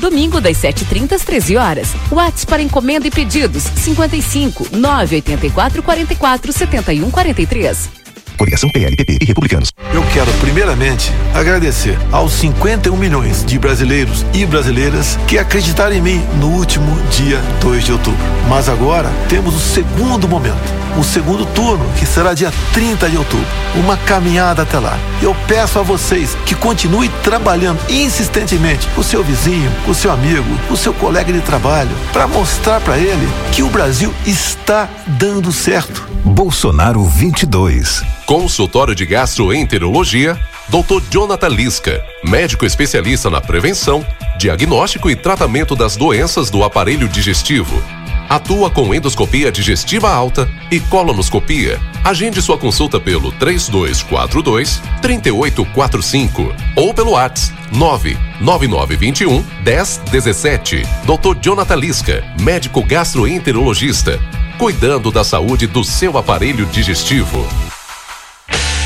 Domingo das 7h30 às 13 horas. WhatsApp para encomenda e pedidos 55 984 44 71 43. Coligação PLPP e Republicanos. Eu quero, primeiramente, agradecer aos 51 milhões de brasileiros e brasileiras que acreditaram em mim no último dia 2 de outubro. Mas agora temos o segundo momento, o segundo turno, que será dia 30 de outubro. Uma caminhada até lá. Eu peço a vocês que continuem trabalhando insistentemente com o seu vizinho, com o seu amigo, com o seu colega de trabalho, para mostrar para ele que o Brasil está dando certo. Bolsonaro 22. Consultório de Gastroenterologia, Dr. Jonathan Lisca, médico especialista na prevenção, diagnóstico e tratamento das doenças do aparelho digestivo. Atua com endoscopia digestiva alta e colonoscopia. Agende sua consulta pelo 3242 3845 ou pelo WhatsApp 99921 1017. Dr. Jonathan Lisca, médico gastroenterologista, cuidando da saúde do seu aparelho digestivo.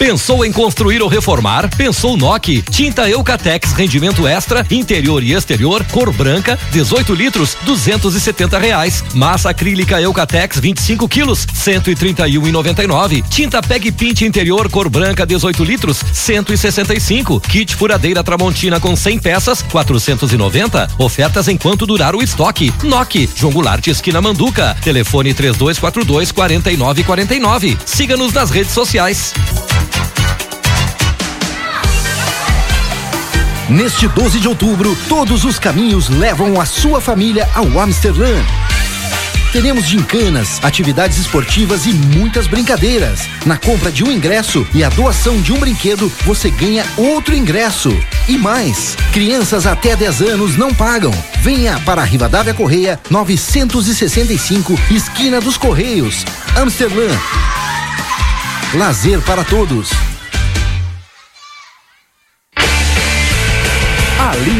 Pensou em construir ou reformar? Pensou NOC. Tinta Eucatex, rendimento extra, interior e exterior, cor branca, 18 litros, 270 reais. Massa acrílica Eucatex, 25 quilos, 131,99. Tinta Peg Pint interior, cor branca, 18 litros, 165. Kit furadeira Tramontina com 100 peças, 490. Ofertas enquanto durar o estoque. NOC, João Goulart, esquina Manduca. Telefone 3242 4949. Siga-nos nas redes sociais. Neste 12 de outubro, todos os caminhos levam a sua família ao Amsterdã. Teremos gincanas, atividades esportivas e muitas brincadeiras. Na compra de um ingresso e a doação de um brinquedo, você ganha outro ingresso. E mais, crianças até 10 anos não pagam. Venha para a Rivadavia Correia 965, esquina dos Correios, Amsterdã. Lazer para todos. A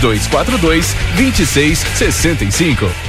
3242 2665.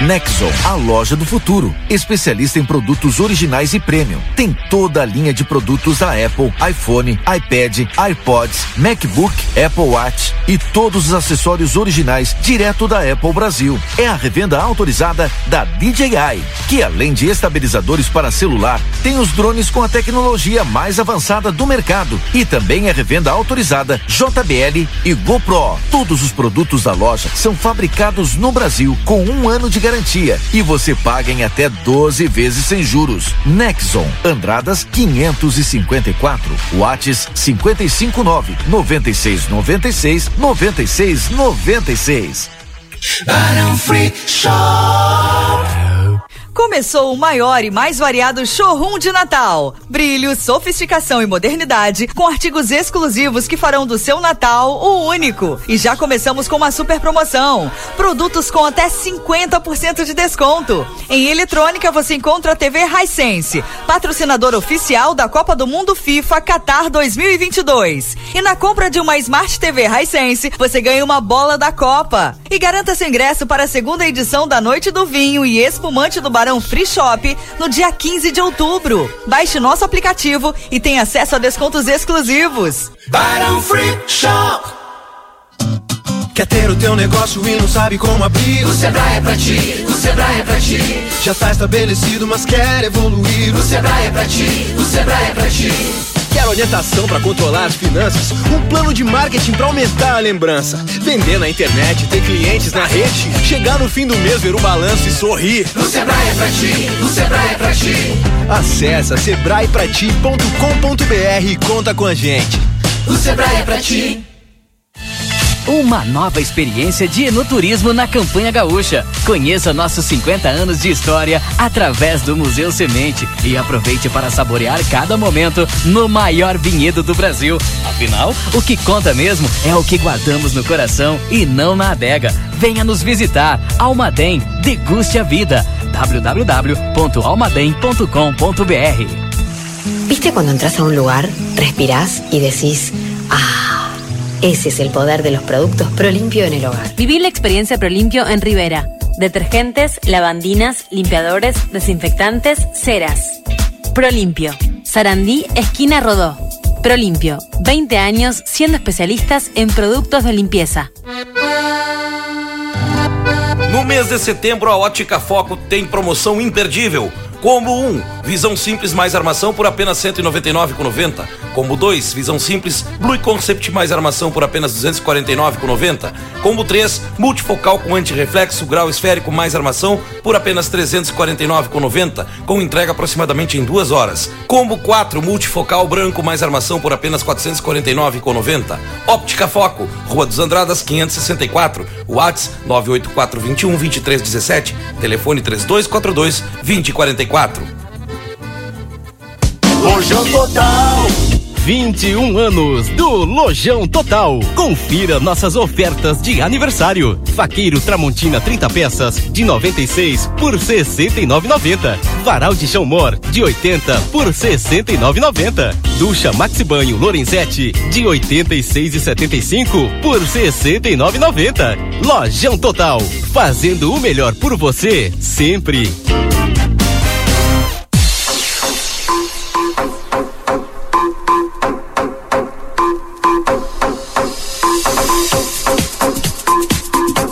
Nexon, a loja do futuro. Especialista em produtos originais e premium. Tem toda a linha de produtos da Apple, iPhone, iPad, iPods, MacBook, Apple Watch e todos os acessórios originais direto da Apple Brasil. É a revenda autorizada da DJI, que além de estabilizadores para celular, tem os drones com a tecnologia mais avançada do mercado e também é revenda autorizada JBL e GoPro. Todos os produtos da loja são fabricados no Brasil com um ano de garantia e você paga em até 12 vezes sem juros. Nexon, Andradas 554, Whats 559 96 96 96 96. Barão Free Shop. Começou o maior e mais variado showroom de Natal. Brilho, sofisticação e modernidade, com artigos exclusivos que farão do seu Natal o único. E já começamos com uma super promoção: produtos com até 50% de desconto. Em eletrônica você encontra a TV Hisense, patrocinador oficial da Copa do Mundo FIFA Qatar 2022. E na compra de uma Smart TV Hisense, você ganha uma bola da Copa. E garanta seu ingresso para a segunda edição da Noite do Vinho e Espumante do Barão Free Shop no dia 15 de outubro. Baixe nosso aplicativo e tenha acesso a descontos exclusivos. Barão Free Shop. Quer ter o teu negócio e não sabe como abrir? O Sebrae é pra ti, o Sebrae é pra ti. Já tá estabelecido, mas quer evoluir? O Sebrae é pra ti, o Sebrae é pra ti. Quer orientação para controlar as finanças? Um plano de marketing para aumentar a lembrança? Vender na internet, ter clientes na rede? Chegar no fim do mês, ver o balanço e sorrir? No Sebrae é pra ti, no Sebrae é pra ti. Acesse sebraeprati.com.br e conta com a gente. O Sebrae é pra ti. Uma nova experiência de enoturismo na campanha gaúcha. Conheça nossos 50 anos de história através do Museu Semente e aproveite para saborear cada momento no maior vinhedo do Brasil. Afinal, o que conta mesmo é o que guardamos no coração e não na adega. Venha nos visitar. Almaden, deguste a vida. www.almaden.com.br ¿Viste cuando entras a un lugar, respirás y decís, ah, ese es el poder de los productos Prolimpio en el hogar? Viví la experiencia Prolimpio en Rivera. Detergentes, lavandinas, limpiadores, desinfectantes, ceras. Prolimpio. Sarandí, esquina Rodó. Prolimpio. 20 años siendo especialistas em produtos de limpieza. No mês de setembro, a Ótica Foco tem promoção imperdível. Combo 1, visão simples mais armação por apenas R$ 199,90. Combo 2, visão simples, Blue Concept mais armação por apenas R$ 249,90. Combo 3, multifocal com antirreflexo, grau esférico mais armação por apenas R$ 349,90, com entrega aproximadamente em duas horas. Combo 4, multifocal branco mais armação por apenas R$ 449,90. Óptica Foco, Rua dos Andradas 564, Whats 98421 2317, telefone 3242 2044. Lojão Total. 21 anos do Lojão Total. Confira nossas ofertas de aniversário. Faqueiro Tramontina 30 peças de 96 por 69,90. Varal de chão mor de 80 por 69,90. Ducha Maxi Banho Lorenzetti de 86,75 por 69,90. Lojão Total, fazendo o melhor por você sempre.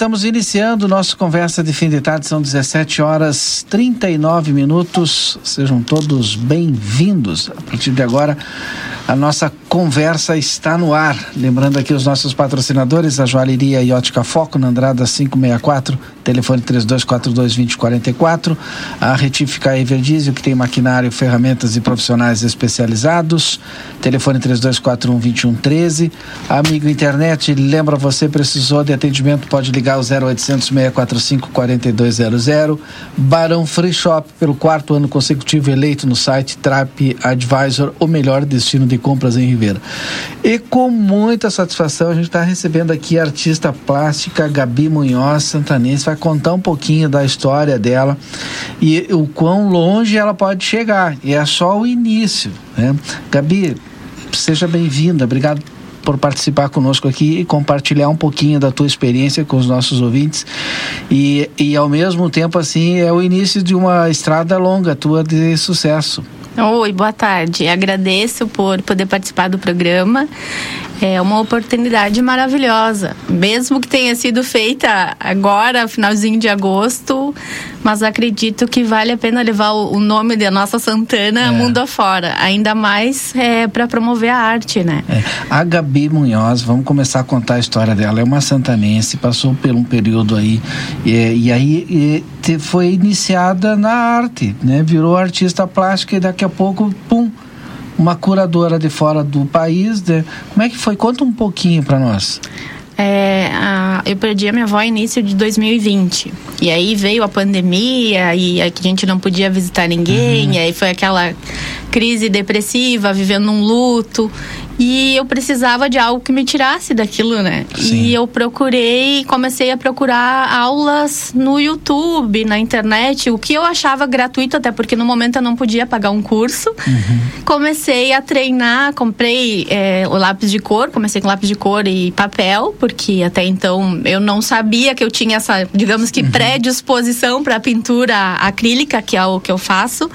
Estamos iniciando nosso conversa de fim de tarde, são 17 horas 39 minutos. Sejam todos bem-vindos. A partir de agora, a nossa conversa está no ar. Lembrando aqui os nossos patrocinadores, a Joalheria e Foco, na Andrada 564, telefone 3242-2044. A Retífica Everdiesel, que tem maquinário, ferramentas e profissionais especializados, telefone 3241-2113. Amigo Internet, lembra você, precisou de atendimento, pode ligar o 0800 645 4200. Barão Free Shop, pelo quarto ano consecutivo eleito no site Trap Advisor, o melhor destino de compras em Ribeira. E com muita satisfação a gente está recebendo aqui a artista plástica Gabi Munhoz Santanense, vai contar um pouquinho da história dela e o quão longe ela pode chegar. E é só o início, né? Gabi, seja bem-vinda, obrigado por participar conosco aqui e compartilhar um pouquinho da tua experiência com os nossos ouvintes e, e ao mesmo tempo assim é o início de uma estrada longa tua de sucesso Oi, boa tarde. Agradeço por poder participar do programa. É uma oportunidade maravilhosa, mesmo que tenha sido feita agora, finalzinho de agosto, mas acredito que vale a pena levar o, nome da nossa Santana é. mundo afora, ainda mais é, para promover a arte, né? É. A Gabi Munhoz, vamos começar a contar a história dela. É uma santanense, passou por um período aí e, e aí te, foi iniciada na arte, né? Virou artista plástica e daqui a pouco, pum uma curadora de fora do país. De... Como é que foi? Conta um pouquinho para nós. É, a, eu perdi a minha avó no início de 2020. E aí veio a pandemia e a gente não podia visitar ninguém. Uhum. E aí foi aquela crise depressiva, vivendo um luto. E eu precisava de algo que me tirasse daquilo, né? Sim. E eu procurei, comecei a procurar aulas no YouTube, na internet, o que eu achava gratuito, até porque no momento eu não podia pagar um curso. Uhum. Comecei a treinar, comprei é, o lápis de cor, comecei com lápis de cor e papel, porque até então eu não sabia que eu tinha essa, digamos que, uhum. predisposição para pintura acrílica, que é o que eu faço.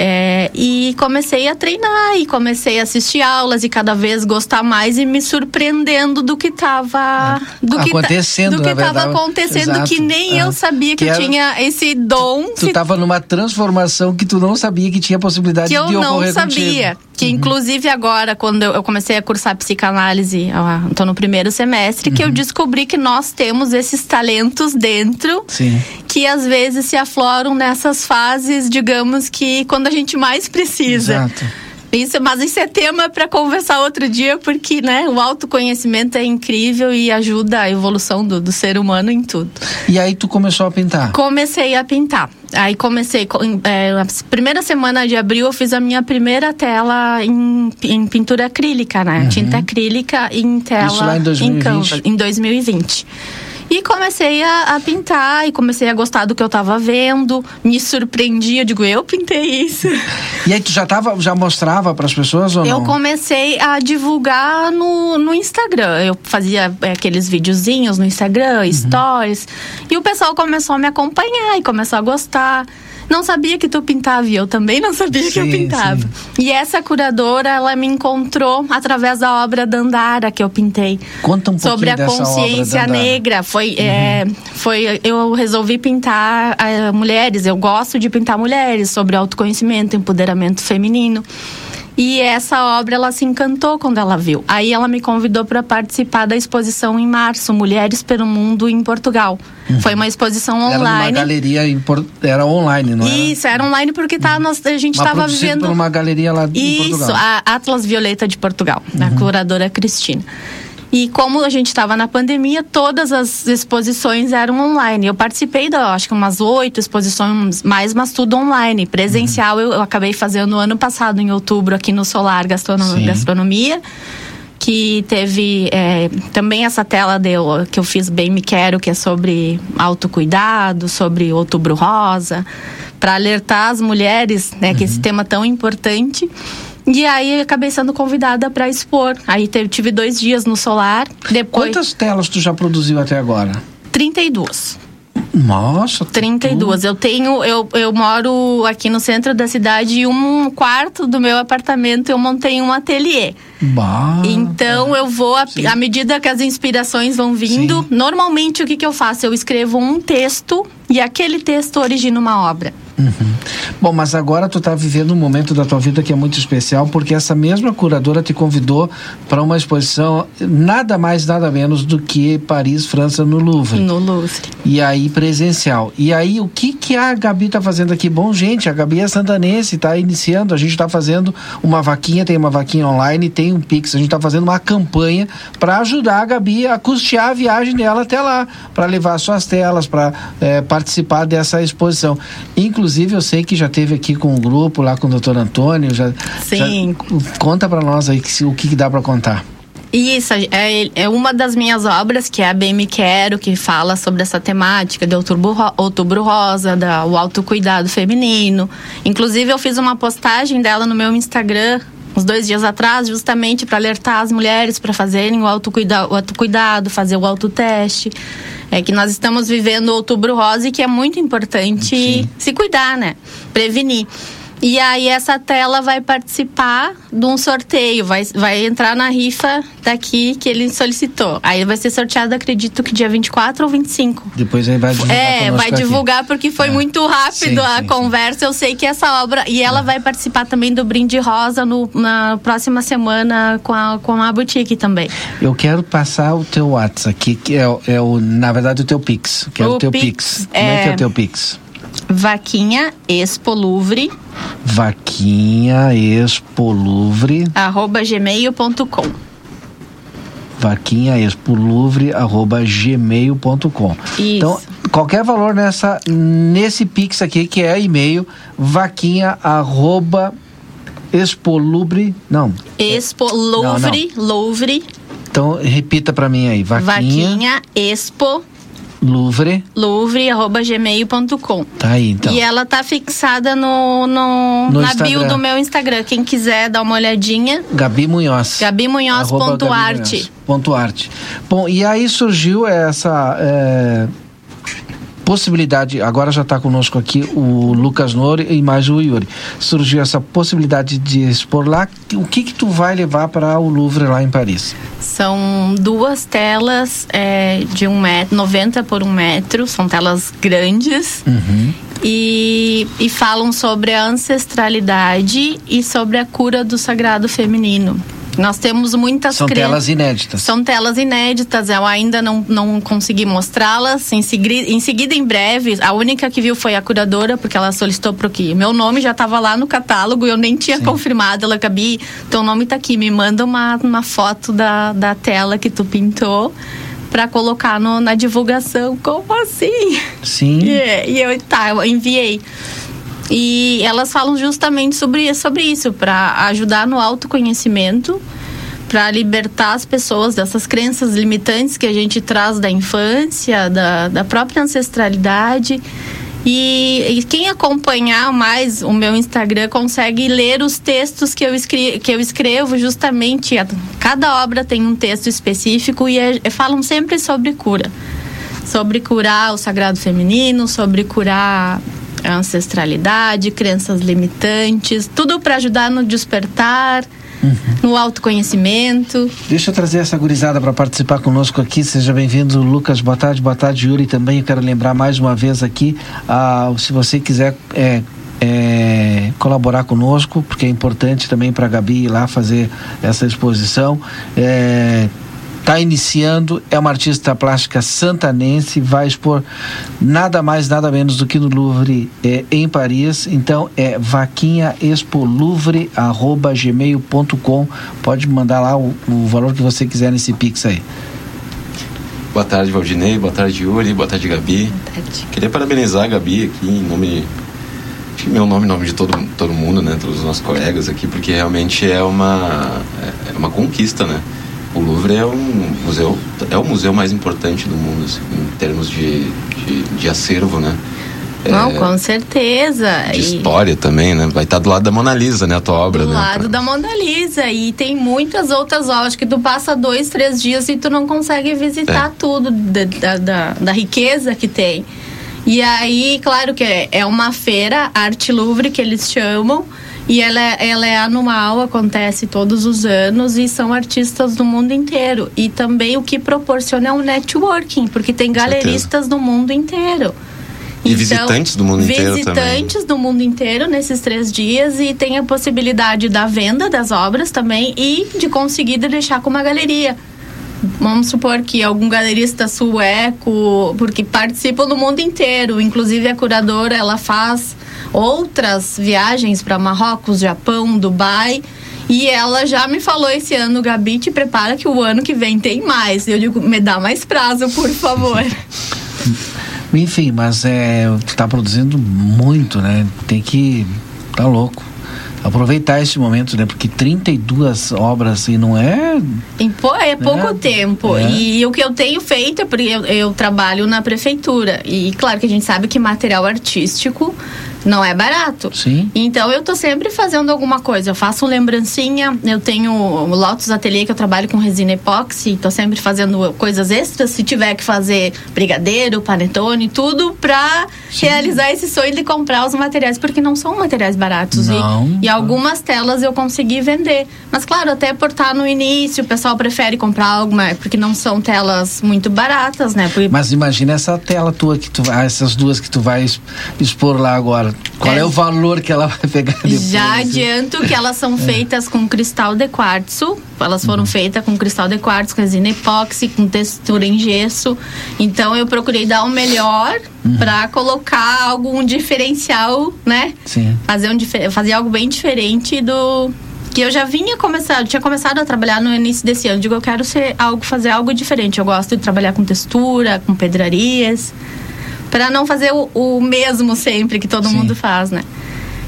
É, e comecei a treinar e comecei a assistir aulas e cada vez gostar mais e me surpreendendo do que estava é. do que acontecendo, do que estava acontecendo Exato. que nem é. eu sabia que, que eu era, tinha esse dom. Tu estava numa transformação que tu não sabia que tinha possibilidade que de ocorrer Que eu não sabia. Contigo. Que uhum. inclusive agora, quando eu, comecei a cursar psicanálise, estou no primeiro semestre, uhum. que eu uhum. descobri que nós temos esses talentos dentro Sim. que às vezes se afloram nessas fases, digamos que quando a gente mais precisa. Exato. Isso, mas isso é tema para conversar outro dia, porque né, o autoconhecimento é incrível e ajuda a evolução do, do ser humano em tudo. E aí tu começou a pintar? Comecei a pintar. Aí comecei, é, na primeira semana de abril eu fiz a minha primeira tela em, em pintura acrílica, né? Uhum. Tinta acrílica em tela Isso lá em 2020. em Canva, em 2020. E comecei a, a, pintar e comecei a gostar do que eu estava vendo. Me surpreendi, eu digo, eu pintei isso. E aí tu já tava, já mostrava para as pessoas ou eu não? Eu comecei a divulgar no, no Instagram. Eu fazia é, aqueles videozinhos no Instagram, uhum. stories. E o pessoal começou a me acompanhar e começou a gostar não sabia que tu pintava e eu também não sabia sim, que eu pintava. Sim. E essa curadora, ela me encontrou através da obra Dandara que eu pintei. Conta um Sobre a consciência negra. Foi, uhum. é, foi, eu resolvi pintar uh, mulheres, eu gosto de pintar mulheres, sobre autoconhecimento, empoderamento feminino. E essa obra ela se encantou quando ela viu. Aí ela me convidou para participar da exposição em março, Mulheres pelo Mundo em Portugal. Uhum. Foi uma exposição online. Era uma galeria em Por... era online, não era? Isso, era online porque tá, uhum. nós, a gente estava vivendo por uma galeria lá em Isso, Portugal. a Atlas Violeta de Portugal, uhum. da curadora Cristina. E como a gente estava na pandemia, todas as exposições eram online. Eu participei da, acho que umas oito exposições mais, mas tudo online. Presencial uhum. eu, eu, acabei fazendo no ano passado, em outubro, aqui no Solar Gastronom Gastronomia. Que teve é, também essa tela de, que eu fiz Bem Me Quero, que é sobre autocuidado, sobre outubro rosa, para alertar as mulheres, né, uhum. que esse uhum. tema tão importante. E aí acabei sendo convidada para expor. Aí teve, tive dois dias no solar. Depois... Quantas telas tu já produziu até agora? 32. Nossa, 32. Eu tenho, eu, eu moro aqui no centro da cidade e um quarto do meu apartamento eu montei um ateliê. Bah, então eu vou, à medida que as inspirações vão vindo, sim. normalmente o que, que eu faço? Eu escrevo um texto e aquele texto origina uma obra. Uhum. Bom, mas agora tu está vivendo um momento da tua vida que é muito especial, porque essa mesma curadora te convidou para uma exposição nada mais, nada menos do que Paris, França, no Louvre. No Louvre. E aí, presencial. E aí, o que, que a Gabi está fazendo aqui? Bom, gente, a Gabi é santanense, está iniciando, a gente está fazendo uma vaquinha, tem uma vaquinha online, tem um Pix, a gente está fazendo uma campanha para ajudar a Gabi a custear a viagem dela até lá, para levar suas telas, para é, eh, participar dessa exposição. Inclusive, eu sei que já teve aqui com o grupo lá com o doutor Antônio. Já, Sim. Já, conta para nós aí o que, que dá para contar. Isso, é, é uma das minhas obras, que é a Bem Me Quero, que fala sobre essa temática de outubro, outubro rosa, da, o autocuidado feminino. Inclusive, eu fiz uma postagem dela no meu Instagram uns dois dias atrás, justamente para alertar as mulheres para fazerem o autocuidado, o autocuidado, fazer o autoteste. É que nós estamos vivendo o outubro rosa e que é muito importante Sim. se cuidar, né? Prevenir. E aí essa tela vai participar de um sorteio, vai, vai entrar na rifa daqui que ele solicitou. Aí vai ser sorteado, acredito que dia 24 ou 25. Depois aí vai divulgar. É, vai aqui. divulgar porque foi é. muito rápido sim, a sim, conversa. Sim. Eu sei que essa obra. E ela é. vai participar também do Brinde Rosa no, na próxima semana com a, com a boutique também. Eu quero passar o teu WhatsApp aqui, que é, é o, na verdade, o teu Pix. Que é o, o teu Pix. Pix. Como é que é o teu Pix? Vaquinha Expo Louvre. Vaquinha Expo Louvre. Arroba gmail.com. Vaquinha Expo Louvre, arroba gmail.com. Então, qualquer valor nessa, nesse Pix aqui, que é e-mail, vaquinha arroba expolubre, não. Expo Louvre, não, não. Louvre. Então, repita para mim aí, vaquinha. Vaquinha Expo Louvre. Louvre.gmail.com. Tá aí, então. E ela tá fixada no, no, no na Instagram. bio do meu Instagram. Quem quiser dar uma olhadinha. Gabi Munhoz. Gabi Munhoz. Ponto arte. Ponto arte. Bom, e aí surgiu essa. É possibilidade, agora já está conosco aqui o Lucas Nori e mais o Yuri. Surgiu essa possibilidade de expor lá. O que que tu vai levar para o Louvre lá em Paris? São duas telas é, de um metro, 90 por um metro, são telas grandes. Uhum. E, e falam sobre a ancestralidade e sobre a cura do sagrado feminino. Nós temos muitas São telas inéditas. São telas inéditas. Eu ainda não, não consegui mostrá-las. Em, segui... em seguida, em breve, a única que viu foi a curadora, porque ela solicitou para que meu nome já estava lá no catálogo. Eu nem tinha Sim. confirmado. Ela, Gabi, teu nome está aqui. Me manda uma, uma foto da, da tela que tu pintou para colocar no, na divulgação. Como assim? Sim. E, e eu, tá, eu enviei. E elas falam justamente sobre, sobre isso, para ajudar no autoconhecimento, para libertar as pessoas dessas crenças limitantes que a gente traz da infância, da, da própria ancestralidade. E, e, quem acompanhar mais o meu Instagram consegue ler os textos que eu, escri, que eu escrevo justamente. Cada obra tem um texto específico e é, falam sempre sobre cura. Sobre curar o sagrado feminino, sobre curar a ancestralidade, crenças limitantes, tudo para ajudar no despertar, uhum. no autoconhecimento. Deixa eu trazer essa gurizada para participar conosco aqui. Seja bem-vindo, Lucas. Boa tarde, boa tarde, Yuri. Também eu quero lembrar mais uma vez aqui, ah, se você quiser. É, é, colaborar conosco, porque é importante também para a Gabi ir lá fazer essa exposição. É, está iniciando, é uma artista plástica santanense, vai expor nada mais, nada menos do que no Louvre é, em Paris. Então é vaquinhaexpolouvre.gmail.com. Pode mandar lá o, o valor que você quiser nesse Pix aí. Boa tarde, Valdinei. Boa tarde, Yuri. Boa tarde, Gabi. Boa tarde. Queria parabenizar a Gabi aqui em nome meu nome, em nome de todo, todo mundo, né, todos os nossos colegas aqui, porque realmente é uma é uma conquista, né? O Louvre é um museu é o museu mais importante do mundo assim, em termos de, de, de acervo né não, é, com certeza. De história também, né? Vai estar do lado da Mona Lisa, né? A tua obra, do né? Do lado pra... da Mona Lisa. E tem muitas outras obras que tu passa dois, três dias e tu não consegue visitar é. tudo da, da, da, riqueza que tem. E aí, claro que é, é uma feira, Arte Louvre, que eles chamam. E ela, é, ela é anual, acontece todos os anos e são artistas do mundo inteiro. E também o que proporciona é um networking, porque tem galeristas do mundo inteiro. E então, visitantes do mundo inteiro Visitantes do mundo inteiro nesses três dias e tem a possibilidade da venda das obras também e de conseguir deixar com uma galeria. Vamos supor que algum galerista sueco, porque participam do mundo inteiro, inclusive a curadora, ela faz outras viagens para Marrocos, Japão, Dubai. E ela já me falou esse ano, Gabi, te prepara que o ano que vem tem mais. Eu digo, me dá mais prazo, por favor. Enfim, mas é, tá produzindo muito, né? Tem que. Tá louco aproveitar esse momento, né? Porque 32 obras e não é. Pô, é pouco né? tempo. É. E o que eu tenho feito é porque eu, eu, trabalho na prefeitura. E claro que a gente sabe que material artístico não é barato. Sim. Então eu tô sempre fazendo alguma coisa. Eu faço lembrancinha, eu tenho o Lotus Ateliê que eu trabalho com resina epóxi, tô sempre fazendo coisas extras. Se tiver que fazer brigadeiro, panetone, tudo pra realizar esse sonho de comprar os materiais, porque não são materiais baratos. Não. E, e algumas telas eu consegui vender. Mas claro, até por estar no início, o pessoal prefere comprar alguma, porque não são telas muito baratas, né? Porque Mas imagina essa tela tua que tu essas duas que tu vai expor lá agora. Qual é, É. o valor que ela vai pegar depois? Já assim? adianto que elas são É. feitas com cristal de quartzo. Elas foram feitas com cristal de quartzo, com resina epóxi, com textura em gesso. Então eu procurei dar o melhor pra colocar algum diferencial, né? Sim. Fazer, um, fazer algo bem diferente do que eu já vinha começar, tinha começado a trabalhar no início desse ano. Digo, eu quero ser algo, fazer algo diferente. Eu gosto de trabalhar com textura, com pedrarias, para não fazer o, o mesmo sempre que todo mundo faz, né?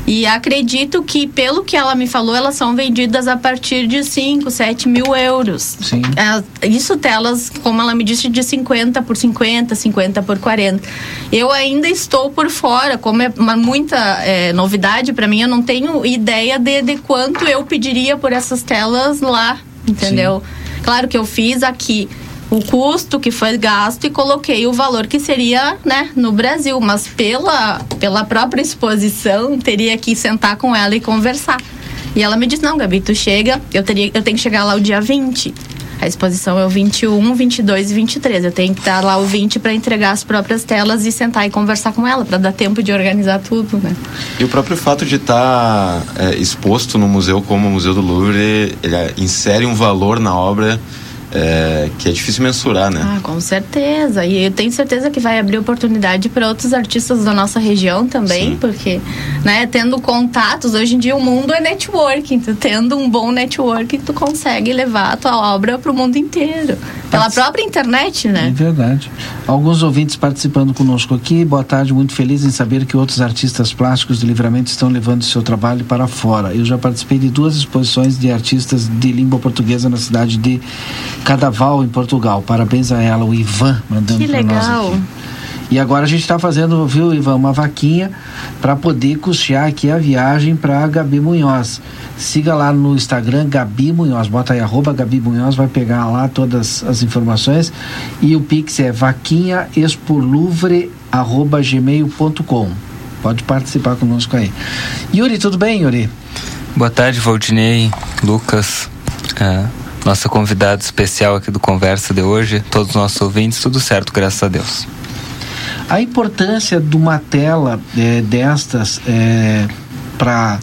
E acredito que, pelo que ela me falou, elas são vendidas a partir de 5, 7 mil euros. Sim. É, isso telas, como ela me disse, de 50 por 50, 50 por 40. Eu ainda estou por fora, como é uma muita é, novidade para mim, eu não tenho ideia de, de quanto eu pediria por essas telas lá, entendeu? Claro que eu fiz aqui o custo que foi gasto e coloquei o valor que seria, né, no Brasil, mas pela pela própria exposição teria que sentar com ela e conversar. E ela me disse: "Não, Gabi, tu chega, eu teria eu tenho que chegar lá o dia 20. A exposição é o 21, 22 e 23. Eu tenho que estar lá o 20 para entregar as próprias telas e sentar e conversar com ela, para dar tempo de organizar tudo, né? E o próprio fato de estar é, exposto no museu como o Museu do Louvre, ele insere um valor na obra é, que é difícil mensurar, né? Ah, com certeza. E eu tenho certeza que vai abrir oportunidade para outros artistas da nossa região também, porque, né, tendo contatos, hoje em dia o mundo é networking. Tu tendo um bom networking, tu consegue levar a tua obra para o mundo inteiro. Pela própria internet, É né? verdade. Alguns ouvintes participando conosco aqui. Boa tarde, muito feliz em saber que outros artistas plásticos de livramento estão levando seu trabalho para fora. Eu já participei de duas exposições de artistas de língua portuguesa na cidade de Cadaval, em Portugal. Parabéns a ela, o Ivan, mandando Que para nós legal. aqui. E agora a gente está fazendo, viu, Ivan, uma vaquinha para poder custear aqui a viagem para Gabi Munhoz. Siga lá no Instagram, Gabi Munhoz. Bota aí, arroba Gabi Munhoz, vai pegar lá todas as informações. E o Pix é vaquinhaexpoluvre.gmail.com. Pode participar conosco aí. Yuri, tudo bem, Yuri? Boa tarde, Valdinei, Lucas, é, nossa convidada especial aqui do Conversa de hoje, todos os nossos ouvintes, tudo certo, graças a Deus. A importância de uma tela é, destas é, para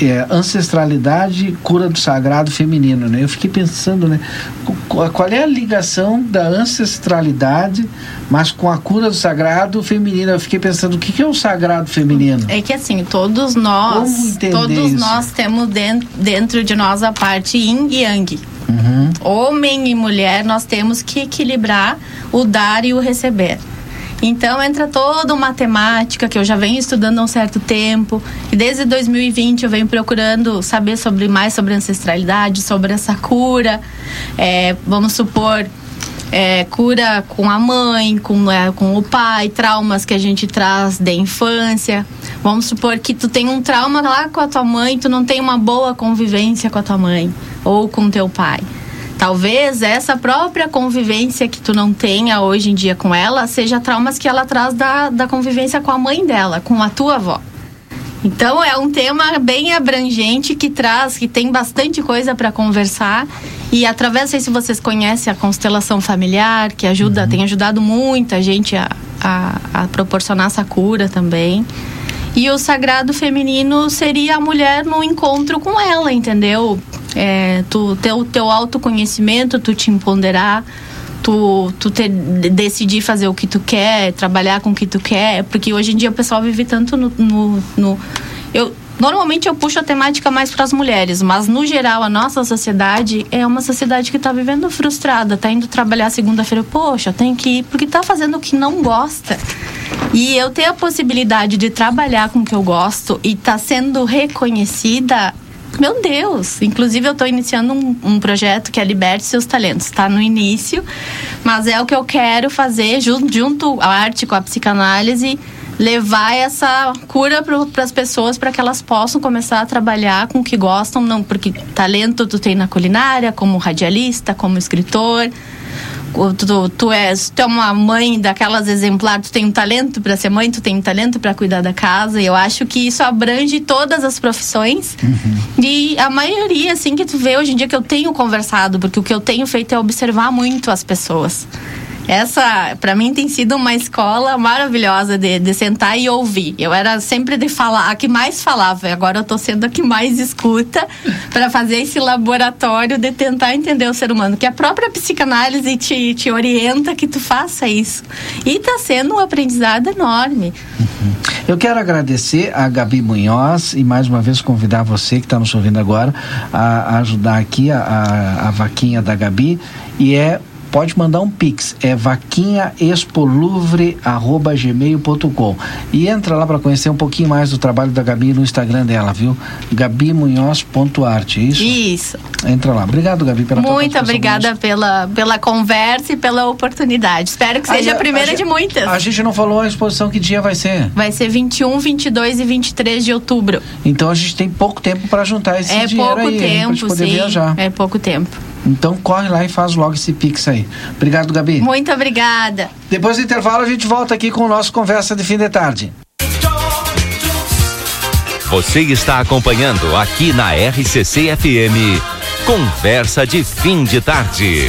é, ancestralidade e cura do sagrado feminino, né? Eu fiquei pensando, né? qu- Qual é a ligação da ancestralidade, mas com a cura do sagrado feminino? Eu fiquei pensando, o que, que é o sagrado feminino? É que assim, todos nós, todos isso? nós temos dentro, dentro de nós a parte yin e yang. Uhum. Homem e mulher, nós temos que equilibrar o dar e o receber. Então entra toda uma temática que eu já venho estudando há um certo tempo. E desde 2020 eu venho procurando saber sobre mais sobre ancestralidade, sobre essa cura. É, vamos supor, é, cura com a mãe, com, é, com o pai, traumas que a gente traz da infância. Vamos supor que tu tem um trauma lá com a tua mãe, tu não tem uma boa convivência com a tua mãe ou com teu pai. Talvez essa própria convivência que tu não tenha hoje em dia com ela seja traumas que ela traz da, da convivência com a mãe dela, com a tua avó. Então é um tema bem abrangente que traz, que tem bastante coisa para conversar. E através, não sei se vocês conhecem a constelação familiar, que ajuda, tem ajudado muita gente a, a, a proporcionar essa cura também. E o sagrado feminino seria a mulher no encontro com ela, entendeu? É, tu ter o teu autoconhecimento, tu te empoderar, tu, tu ter, de- decidir fazer o que tu quer, trabalhar com o que tu quer, porque hoje em dia o pessoal vive tanto no. no, no- eu, normalmente eu puxo a temática mais para as mulheres, mas no geral a nossa sociedade é uma sociedade que está vivendo frustrada, tá indo trabalhar segunda-feira, poxa, tem que ir, porque tá fazendo o que não gosta. E eu ter a possibilidade de trabalhar com o que eu gosto e tá sendo reconhecida, meu Deus! Inclusive, eu estou iniciando um, um projeto que é Liberte Seus Talentos. Está no início, mas é o que eu quero fazer junto, junto à arte com a psicanálise. Levar essa cura para as pessoas para que elas possam começar a trabalhar com o que gostam, não porque talento tu tem na culinária, como radialista, como escritor, tu, tu és tu é uma mãe daquelas exemplares, tu tem um talento para ser mãe, tu tem um talento para cuidar da casa. E eu acho que isso abrange todas as profissões. Uhum. E a maioria, assim, que tu vê hoje em dia que eu tenho conversado, porque o que eu tenho feito é observar muito as pessoas. Essa, para mim, tem sido uma escola maravilhosa de, de sentar e ouvir. Eu era sempre de falar, a que mais falava, agora eu tô sendo a que mais escuta para fazer esse laboratório de tentar entender o ser humano. Que a própria psicanálise te, te orienta que tu faça isso. E tá sendo um aprendizado enorme. Uhum. Eu quero agradecer a Gabi Munhoz e mais uma vez convidar você que está nos ouvindo agora a, a ajudar aqui a, a, a vaquinha da Gabi e é pode mandar um pix, é vaquinhaexpoluvre@gmail.com e entra lá para conhecer um pouquinho mais do trabalho da Gabi no Instagram dela, viu? gabimunhoz.art, é isso? Isso. Entra lá. Obrigado, Gabi, pela Muito obrigada pela, pela conversa e pela oportunidade. Espero que seja a, a primeira a, de muitas. A gente não falou a exposição que dia vai ser? Vai ser 21, 22 e 23 de outubro. Então a gente tem pouco tempo para juntar esse é dinheiro pouco aí, tempo, pra poder sim. viajar. É pouco tempo. Então corre lá e faz logo esse pix aí. Obrigado, Gabi. Muito obrigada. Depois do intervalo a gente volta aqui com o nosso conversa de fim de tarde. Você está acompanhando aqui na RCC FM. Conversa de fim de tarde.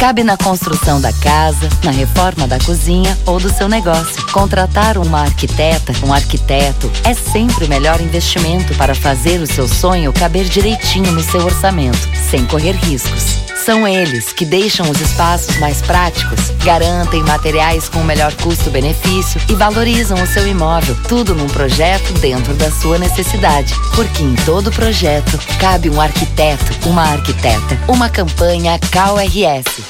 Cabe na construção da casa, na reforma da cozinha ou do seu negócio. Contratar uma arquiteta, um arquiteto, é sempre o melhor investimento para fazer o seu sonho caber direitinho no seu orçamento, sem correr riscos. São eles que deixam os espaços mais práticos, garantem materiais com o melhor custo-benefício e valorizam o seu imóvel. Tudo num projeto dentro da sua necessidade. Porque em todo projeto cabe um arquiteto, uma arquiteta. Uma campanha CalRS.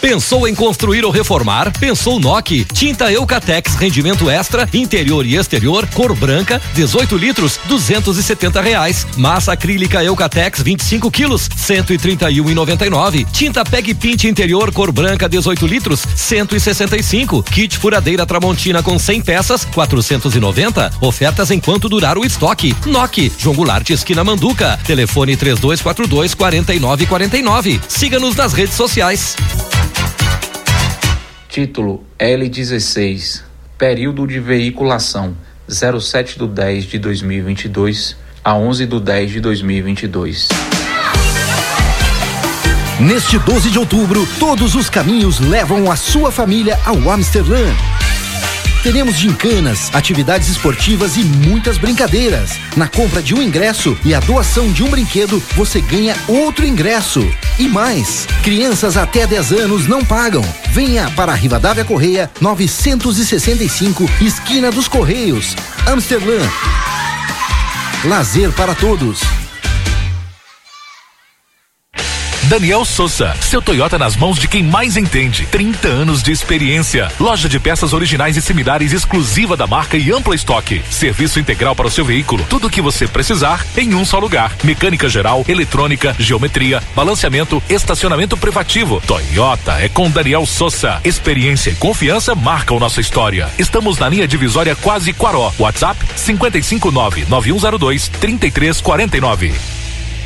Pensou em construir ou reformar? Pensou Noque. Tinta Eucatex, rendimento extra, interior e exterior, cor branca, 18 litros, 270 reais. Massa acrílica Eucatex, 25 quilos, 131,99. Tinta Peg Pint interior, cor branca, 18 litros, 165. Kit furadeira Tramontina com 100 peças, 490. Ofertas enquanto durar o estoque. Noque, João Goulart, esquina Manduca. Telefone 3242 4949. Siga-nos nas redes sociais. Título L16 Período de veiculação 07 do 10 de 2022 a 11 do 10 de 2022. Neste 12 de outubro, todos os caminhos levam a sua família ao Amsterdã. Teremos gincanas, atividades esportivas e muitas brincadeiras. Na compra de um ingresso e a doação de um brinquedo, você ganha outro ingresso. E mais, crianças até 10 anos não pagam. Venha para a Rivadavia Correia 965, esquina dos Correios, Amsterdã. Lazer para todos. Daniel Souza, seu Toyota nas mãos de quem mais entende. 30 anos de experiência. Loja de peças originais e similares exclusiva da marca e ampla estoque. Serviço integral para o seu veículo. Tudo o que você precisar em um só lugar. Mecânica geral, eletrônica, geometria, balanceamento, estacionamento privativo. Toyota é com Daniel Souza. Experiência e confiança marcam nossa história. Estamos na linha divisória quase Quaró. WhatsApp 559 9102 3349.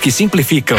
que simplificam.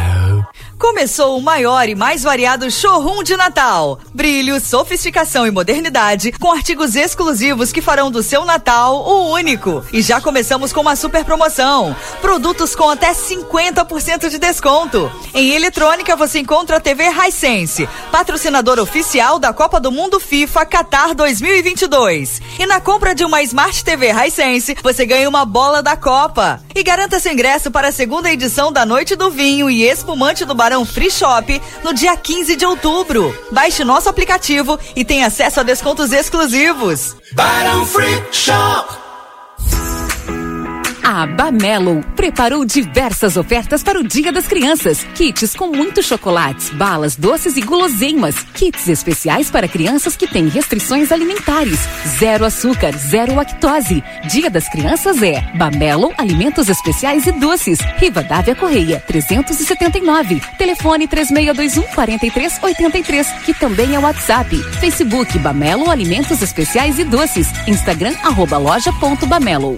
Começou o maior e mais variado showroom de Natal. Brilho, sofisticação e modernidade, com artigos exclusivos que farão do seu Natal o único. E já começamos com uma super promoção: produtos com até 50% de desconto. Em eletrônica você encontra a TV Hisense, patrocinador oficial da Copa do Mundo FIFA Qatar 2022. E na compra de uma Smart TV Hisense, você ganha uma bola da Copa. E garanta seu ingresso para a segunda edição da Noite do Vinho e Espumante do Barão Free Shop no dia 15 de outubro. Baixe nosso aplicativo e tenha acesso a descontos exclusivos. Barão Free Shop. A Bamelo preparou diversas ofertas para o Dia das Crianças. Kits com muitos chocolates, balas, doces e guloseimas. Kits especiais para crianças que têm restrições alimentares. Zero açúcar, zero lactose. Dia das Crianças é Bamelo Alimentos Especiais e Doces. Riva Dávia Correia, 379. Telefone 3621 4383, que também é WhatsApp. Facebook Bamelo Alimentos Especiais e Doces. Instagram arroba loja.bamelo.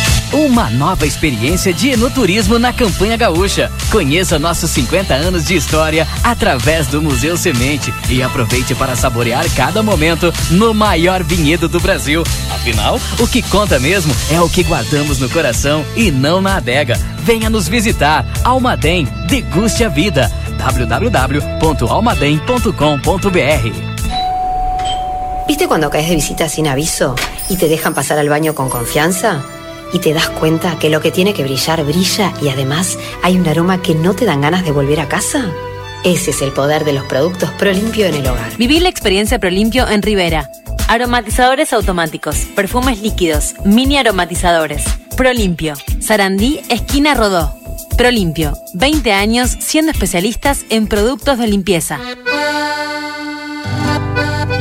Uma nova experiência de enoturismo na Campanha Gaúcha. Conheça nossos 50 anos de história através do Museu Semente e aproveite para saborear cada momento no maior vinhedo do Brasil. Afinal, o que conta mesmo é o que guardamos no coração e não na adega. Venha nos visitar. Almaden, deguste a vida. www.almaden.com.br ¿Viste cuando caes de visita sin aviso y te dejan pasar al baño con confianza? Y te das cuenta que lo que tiene que brillar brilla y además hay un aroma que no te dan ganas de volver a casa? Ese es el poder de los productos ProLimpio en el hogar. Vivir la experiencia ProLimpio en Rivera. Aromatizadores automáticos, perfumes líquidos, mini aromatizadores. ProLimpio. Sarandí, esquina Rodó. ProLimpio. 20 años siendo especialistas en productos de limpieza.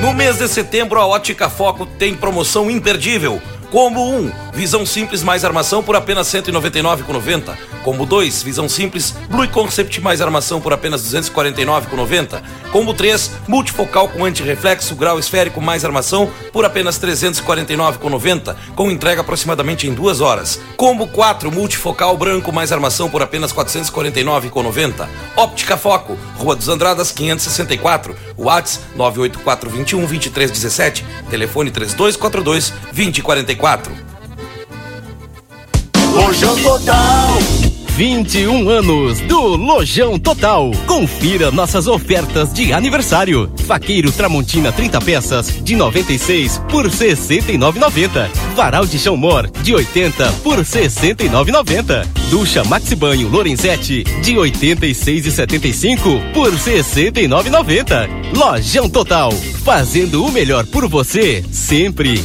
No mês de setembro, a Ótica Foco tem promoção imperdível. Combo 1, visão simples mais armação por apenas R$ 199,90. Combo 2, visão simples Blue Concept mais armação por apenas R$ 249,90. Combo 3, multifocal com antirreflexo, grau esférico mais armação por apenas R$ 349,90, com entrega aproximadamente em duas horas. Combo 4, multifocal branco mais armação por apenas R$ 449,90. Óptica Foco, Rua dos Andradas 564, WhatsApp 98421 2317, telefone 3242 2044. Lojão Total. 21 anos do Lojão Total. Confira nossas ofertas de aniversário. Faqueiro Tramontina 30 peças de 96 por 69,90. Varal de chão mor de 80 por 69,90. Ducha Maxi Banho Lorenzetti de 86,75 por 69,90. Lojão Total, fazendo o melhor por você sempre.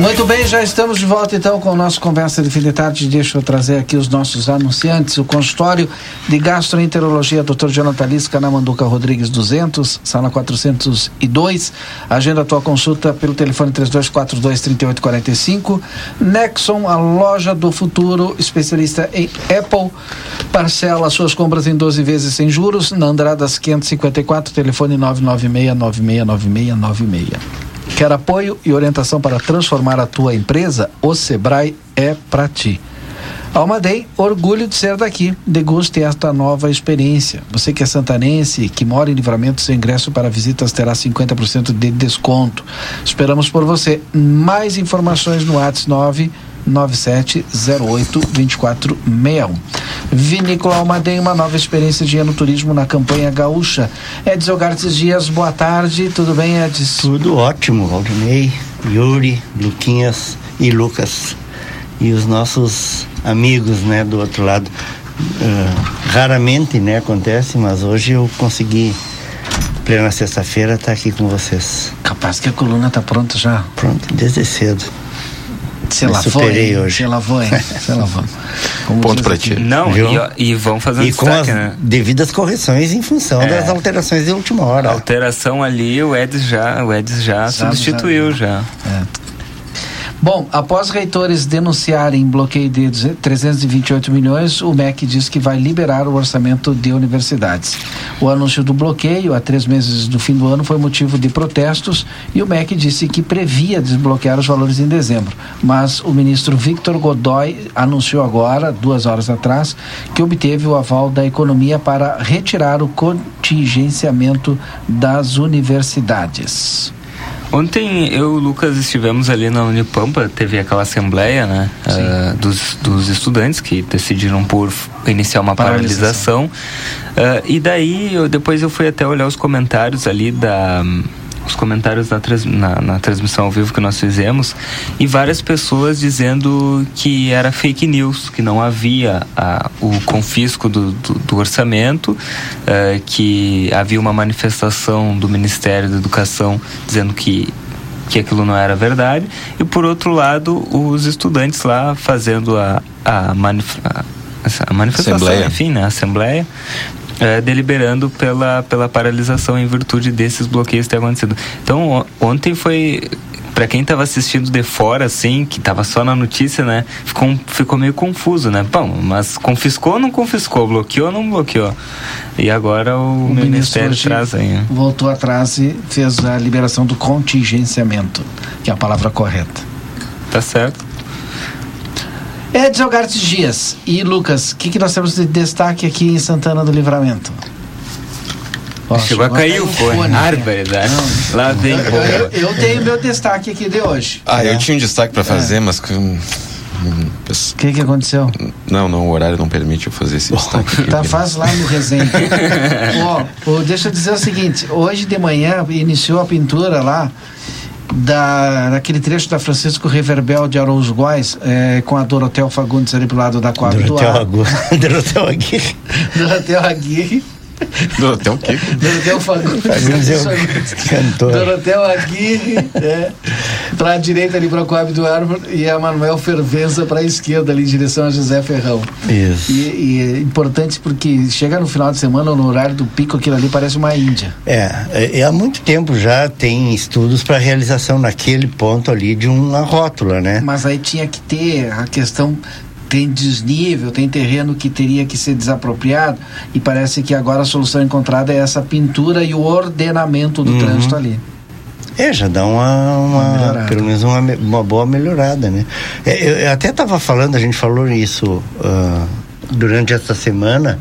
Muito bem, já estamos de volta então com o nosso Conversa de Fim de Tarde. Deixa eu trazer aqui os nossos anunciantes. O consultório de gastroenterologia Dr. Jonathan Lisca na Manduca Rodrigues 200, sala 402. Agenda a tua consulta pelo telefone 3242-3845. Nexon, a loja do futuro, especialista em Apple. Parcela suas compras em 12 vezes sem juros. Na Andradas 554, telefone 996969696. Quer apoio e orientação para transformar a tua empresa? O Sebrae é para ti. Almadei, orgulho de ser daqui. Deguste esta nova experiência. Você que é santanense, que mora em livramento, seu ingresso para visitas terá 50% de desconto. Esperamos por você. Mais informações no WhatsApp 9 9708-2461. Vinícola Almaden, uma nova experiência de ano turismo na campanha gaúcha. Edson Gartes Dias, boa tarde, tudo bem, Edson? Tudo ótimo, Valdinei, Yuri, Luquinhas e Lucas. E os nossos amigos, né, do outro lado. Uh, raramente, né, acontece, mas hoje eu consegui plena sexta-feira estar tá aqui com vocês. Capaz que a coluna está pronta já. Pronto, desde cedo. Se lá superei foi, hoje. Se lá foi, se lá foi. Ponto para ti. Não, e, e vão fazer um e com as né? devidas correções em função é. das alterações de última hora. A alteração ali, o Eds já, o Eds já, já substituiu já. já. É. Bom, após reitores denunciarem bloqueio de 328 milhões, o MEC diz que vai liberar o orçamento de universidades. O anúncio do bloqueio, há três meses do fim do ano, foi motivo de protestos e o MEC disse que previa desbloquear os valores em dezembro. Mas o ministro Victor Godoy anunciou agora, duas horas atrás, que obteve o aval da economia para retirar o contingenciamento das universidades. Ontem eu e o Lucas estivemos ali na Unipampa, teve aquela assembleia, né, uh, dos, dos estudantes que decidiram por iniciar uma paralisação. paralisação. Uh, e daí, eu, depois eu fui até olhar os comentários ali da os comentários na, trans, na, na, transmissão ao vivo que nós fizemos e várias pessoas dizendo que era fake news, que não havia a, o confisco do, do, do orçamento, uh, que havia uma manifestação do Ministério da Educação dizendo que que aquilo não era verdade e por outro lado os estudantes lá fazendo a, a, manif a, a manifestação, Assembleia. enfim, né, a Assembleia, é, deliberando pela, pela paralisação em virtude desses bloqueios que têm acontecido. Então, ontem foi para quem estava assistindo de fora, assim, que estava só na notícia, né? Ficou, ficou meio confuso, né? Bom, mas confiscou ou não confiscou? Bloqueou ou não bloqueou? E agora o, o Ministério traz aí. Né? Voltou atrás e fez a liberação do contingenciamento, que é a palavra correta. Tá certo. Edson Gartes Dias e Lucas, o que, que nós temos de destaque aqui em Santana do Livramento? Ó, chegou, a cair o fone. Barbaridade. Lá vem. Eu, eu, eu, tenho meu destaque aqui de hoje. Ah, é. eu tinha um destaque para fazer, é. mas. O que, que aconteceu? Não, não, o horário não permite eu fazer esse destaque. tá, faz lá no resenha. Ó, deixa eu dizer o seguinte: hoje de manhã iniciou a pintura lá da, daquele trecho da Francisco Reverbel de Araújo Góes, é, com a Dorotel Fagundes ali pro lado da Coab Dorotel, Dorotel Aguirre. Dorotel Aguirre. Dorotel o quê? Dorotel Fagundes. Cantor. Dorotel Aguirre, é, para a direita ali para a Coab do Árvore e a Manuel Fervenza para a esquerda ali em direção a José Ferrão. Isso. E, e, é importante porque chega no final de semana no horário do pico, aquilo ali parece uma Índia. É, é, é há muito tempo já tem estudos para realização naquele ponto ali de uma rótula, né? Mas aí tinha que ter a questão tem desnível, tem terreno que teria que ser desapropriado e parece que agora a solução encontrada é essa pintura e o ordenamento do uhum. trânsito ali. É, já dá uma, uma, uma pelo menos uma, uma boa melhorada, né? É, eu, eu, até estava falando, a gente falou isso uh, durante essa semana,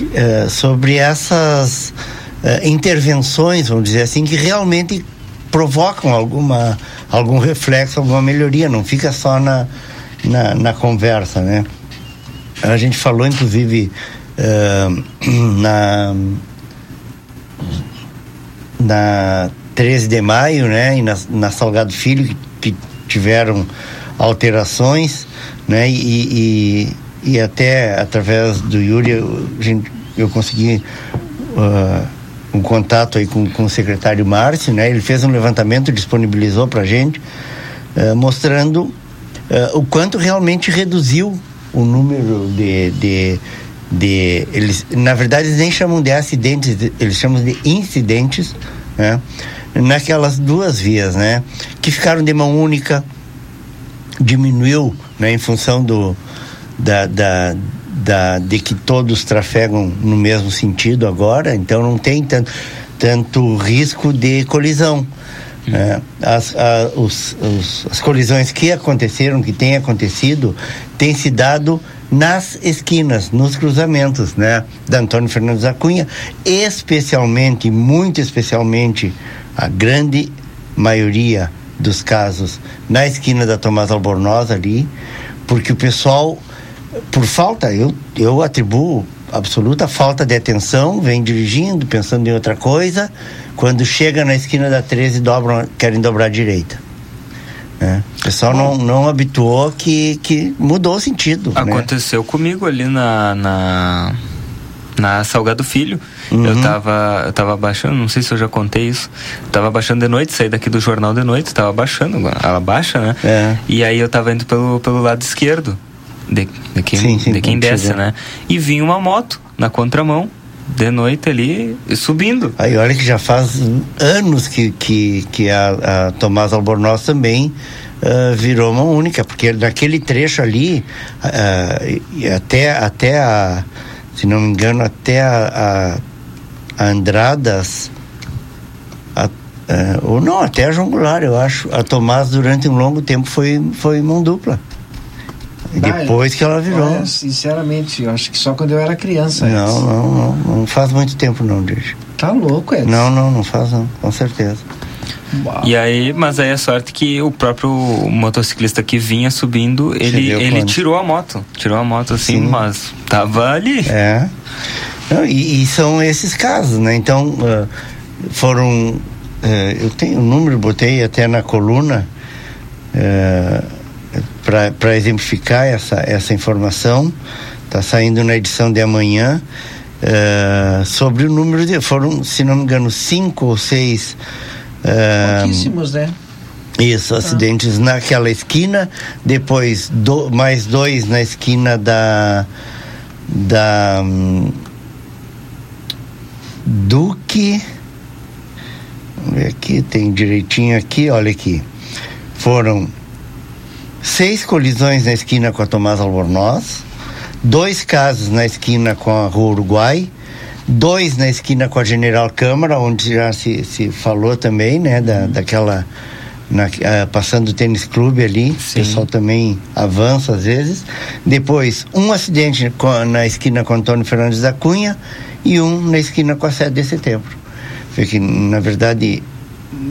uh, sobre essas uh, intervenções, vamos dizer assim, que realmente provocam alguma, algum reflexo, alguma melhoria, não fica só na, na, na conversa, né? A gente falou, inclusive, uh, na, na 13 de maio, né? E na, na Salgado Filho, que, tiveram alterações, né? E, e, e, até através do Yuri, eu, gente, eu consegui uh, um contato aí com, com o secretário Márcio, né? Ele fez um levantamento, disponibilizou para gente, eh, mostrando eh, o quanto realmente reduziu o número de, de, de eles na verdade eles nem chamam de acidentes eles chamam de incidentes né? naquelas duas vias né que ficaram de mão única diminuiu né em função do da, da, da de que todos trafegam no mesmo sentido agora então não tem tanto tanto risco de colisão é, as, a, os, os, as colisões que aconteceram, que têm acontecido, têm se dado nas esquinas, nos cruzamentos, né? Da Antônio Fernandes da Cunha, especialmente, muito especialmente, a grande maioria dos casos na esquina da Tomás Albornoz ali, porque o pessoal, por falta, eu, eu atribuo absoluta falta de atenção, vem dirigindo, pensando em outra coisa, quando chega na esquina da 13 dobram, querem dobrar à direita. Né? O pessoal não, não habituou que, que mudou o sentido. né? Aconteceu comigo ali na, na, na Salgado Filho. Uhum. Eu tava, eu tava baixando, não sei se eu já contei isso. Eu tava baixando de noite, saí daqui do jornal de noite, tava baixando, ela baixa, né? É. E aí eu tava indo pelo, pelo lado esquerdo, de, de quem, Sim, sim, de quem desce, né? E vinha uma moto na contramão, de noite ali, subindo. Aí olha que já faz anos que, que, que a, a Tomás Albornoz também ah, virou uma única, porque naquele trecho ali, e até, até a, se não me engano, até a, a, a Andradas, a- ah, ou não, até a João Goulart, eu acho, a Tomás durante um longo tempo foi, foi mão dupla. Depois que ela virou. Olha, sinceramente, eu acho que só quando eu era criança. Não, Edson. não, não, não faz muito tempo não, Dirge. Tá louco, Edson. Não, não, não faz não, com certeza. E aí, mas aí a sorte que o próprio motociclista que vinha subindo, ele, ele tirou a moto. Tirou a moto assim, Sim. mas tava ali. É. Não, e, e são esses casos, né? Então, ah, foram. eh, eu tenho o número, botei até na coluna para exemplificar essa, essa informação. Está saindo na edição de amanhã. eh, sobre o número de. Foram, se não me engano, cinco ou seis. eh, Pouquíssimos, né? isso, acidentes naquela esquina, depois do- mais dois na esquina da da hum, Duque. Vamos ver aqui, tem direitinho aqui, olha aqui. Foram seis colisões na esquina com a Tomás Albornoz, dois casos na esquina com a Rua Uruguai, dois na esquina com a General Câmara, onde já se, se falou também, né, da, daquela. na- ah, passando o tênis clube ali, o pessoal também avança às vezes. Depois, um acidente com na esquina com Antônio Fernandes da Cunha e um na esquina com a 7 de setembro. Foi que, na verdade,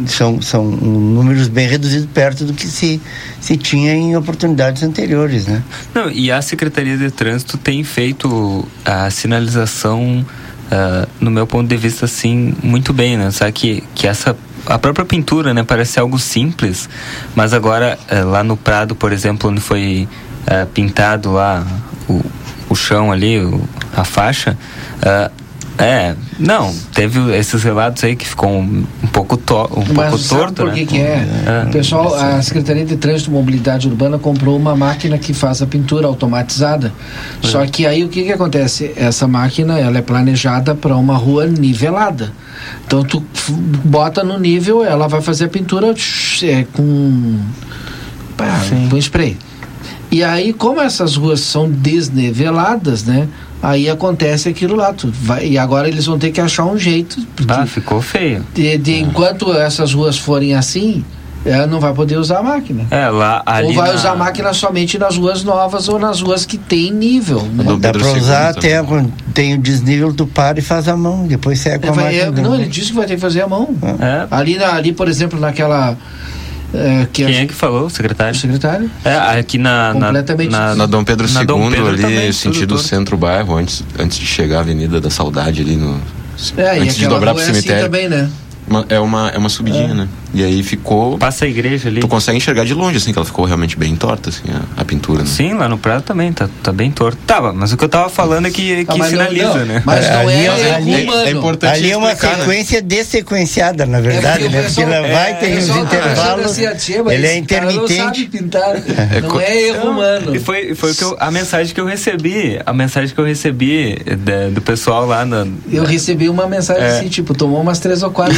são, são números bem reduzidos perto do que se, se tinha em oportunidades anteriores, né? Não, e a Secretaria de Trânsito tem feito a sinalização, ah, no meu ponto de vista, assim, muito bem, né? Sabe que, que essa. A própria pintura, né? Parece algo simples, mas agora, eh, lá no Prado, por exemplo, onde foi ah, pintado lá o, o chão ali, o- a faixa. ah, é, não, teve esses relatos aí que ficou um, um pouco, to, um Mas pouco torto, por né? que, que é? O pessoal, a Secretaria de Trânsito e Mobilidade Urbana comprou uma máquina que faz a pintura automatizada. Só que aí o que, que acontece? Essa máquina ela é planejada para uma rua nivelada. Então tu bota no nível, ela vai fazer a pintura é, com, pá, com spray. E aí, como essas ruas são desniveladas, né? Aí acontece aquilo lá. Tu vai, e agora eles vão ter que achar um jeito. Ah, ficou feio. De, de enquanto essas ruas forem assim, ela não vai poder usar a máquina. É, lá ali ou vai na- usar a máquina somente nas ruas novas ou nas ruas que tem nível. Né? Dá para usar até quando tem o desnível, tu para e faz a mão, depois segue com É, a vai- máquina. é, não, novo. ele disse que vai ter que fazer a mão. É. Ali, na- ali, por exemplo, naquela. É, que Quem é que falou? O secretário? O secretário? É, aqui na. na- Completamente na, Na Dom Pedro na II, Dom Pedro ali, também, sentido centro-bairro, antes, antes de chegar à Avenida da Saudade ali no. É, e antes de aquela dobrar pro é assim cemitério. também, né? Uma- é, uma, é uma subidinha, É. né? E aí ficou. Passa a igreja ali. Tu consegue enxergar de longe, assim, que ela ficou realmente bem torta, assim, a, a pintura. Né? Sim, lá no Prado também, tá, tá bem torto. Tava, mas o que eu tava falando é que, que não- sinaliza, não, né? mas não ali, é ali- erro humano. É importante ali é uma explicar, né? sequência dessequenciada, na verdade, porque o né? Porque ela vai, é, tem tá achando intervalos. assim, ele é cara não intermitente. sabe pintar. Não co- é erro humano. E foi, foi eu- a mensagem que eu recebi, a mensagem que eu recebi da- do pessoal lá na. Eu recebi uma mensagem É. assim, tipo, tomou umas três ou quatro.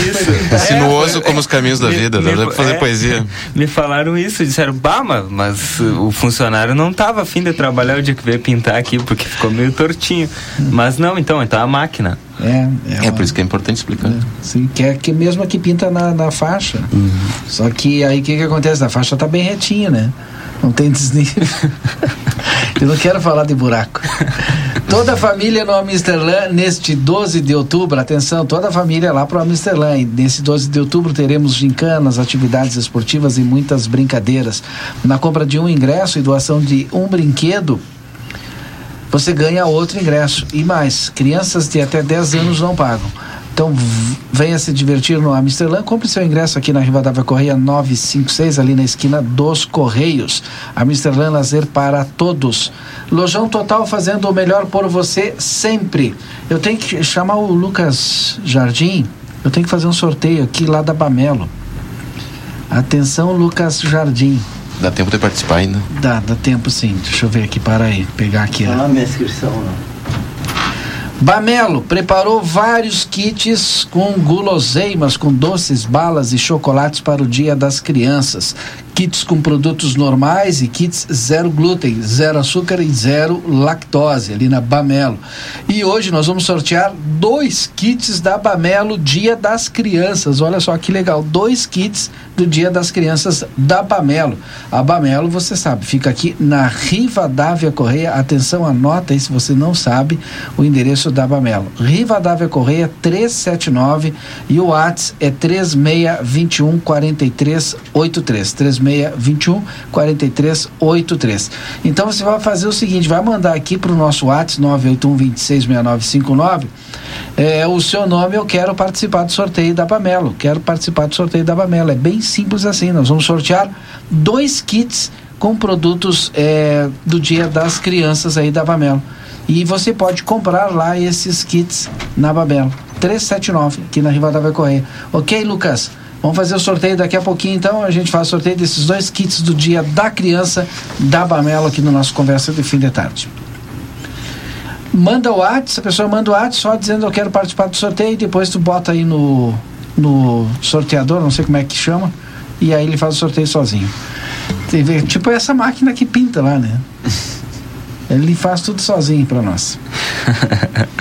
Sinuoso como os caminhos da vida, dá pra fazer é, poesia. Me falaram isso, disseram, bah, mas, mas o funcionário não tava afim de trabalhar o dia que veio pintar aqui, porque ficou meio tortinho. Mas não, então, então a máquina. É, É, por isso que é importante explicar. Sim, que é que mesmo que pinta na, na faixa. Só que aí o que, que acontece? A faixa tá bem retinha, né? Não tem desnível. Eu não quero falar de buraco. Toda a família no Amsterdã, neste 12 de outubro, atenção, toda a família lá para o Amsterdã. E nesse 12 de outubro teremos gincanas, atividades esportivas e muitas brincadeiras. Na compra de um ingresso e doação de um brinquedo, você ganha outro ingresso. E mais, crianças de até 10 anos não pagam. Então venha se divertir no Amsterdã. Compre seu ingresso aqui na Rivadavia Correia 956, ali na esquina dos Correios. Amsterdã Lazer para todos. Lojão Total fazendo o melhor por você sempre. Eu tenho que chamar o Lucas Jardim. Eu tenho que fazer um sorteio aqui lá da Bamelo. Atenção, Lucas Jardim. Dá tempo de participar ainda. Dá, dá tempo sim. Deixa eu ver aqui, para aí. Pegar aqui. ó. Ah, minha inscrição não. Bamelo preparou vários kits com guloseimas, com doces, balas e chocolates para o Dia das Crianças. Kits com produtos normais e kits zero glúten, zero açúcar e zero lactose, ali na Bamelo. E hoje nós vamos sortear dois kits da Bamelo Dia das Crianças. Olha só que legal, dois kits do Dia das Crianças da Bamelo. A Bamelo, você sabe, fica aqui na Rivadavia Correia. Atenção, anota aí se você não sabe o endereço da Bamelo. Rivadavia Correia 379 e o WhatsApp é 3621 4383. 3621 4383. Então você vai fazer o seguinte, vai mandar aqui para o nosso WhatsApp 981 266959 é, o seu nome, eu quero participar do sorteio da Bamelo. Quero participar do sorteio da Bamelo. É bem simples assim. Nós vamos sortear dois kits com produtos é, do Dia das Crianças aí da Bamelo. E você pode comprar lá esses kits na Bamelo. 379, aqui na Rivadavia Correia. Ok, Lucas? Vamos fazer o sorteio daqui a pouquinho, então. A gente faz o sorteio desses dois kits do Dia da Criança da Bamelo aqui no nosso Conversa de Fim de Tarde manda o WhatsApp, a pessoa manda o WhatsApp só dizendo eu quero participar do sorteio e depois tu bota aí no, no sorteador, não sei como é que chama, e aí ele faz o sorteio sozinho. Tipo essa máquina que pinta lá, né? Ele faz tudo sozinho para nós.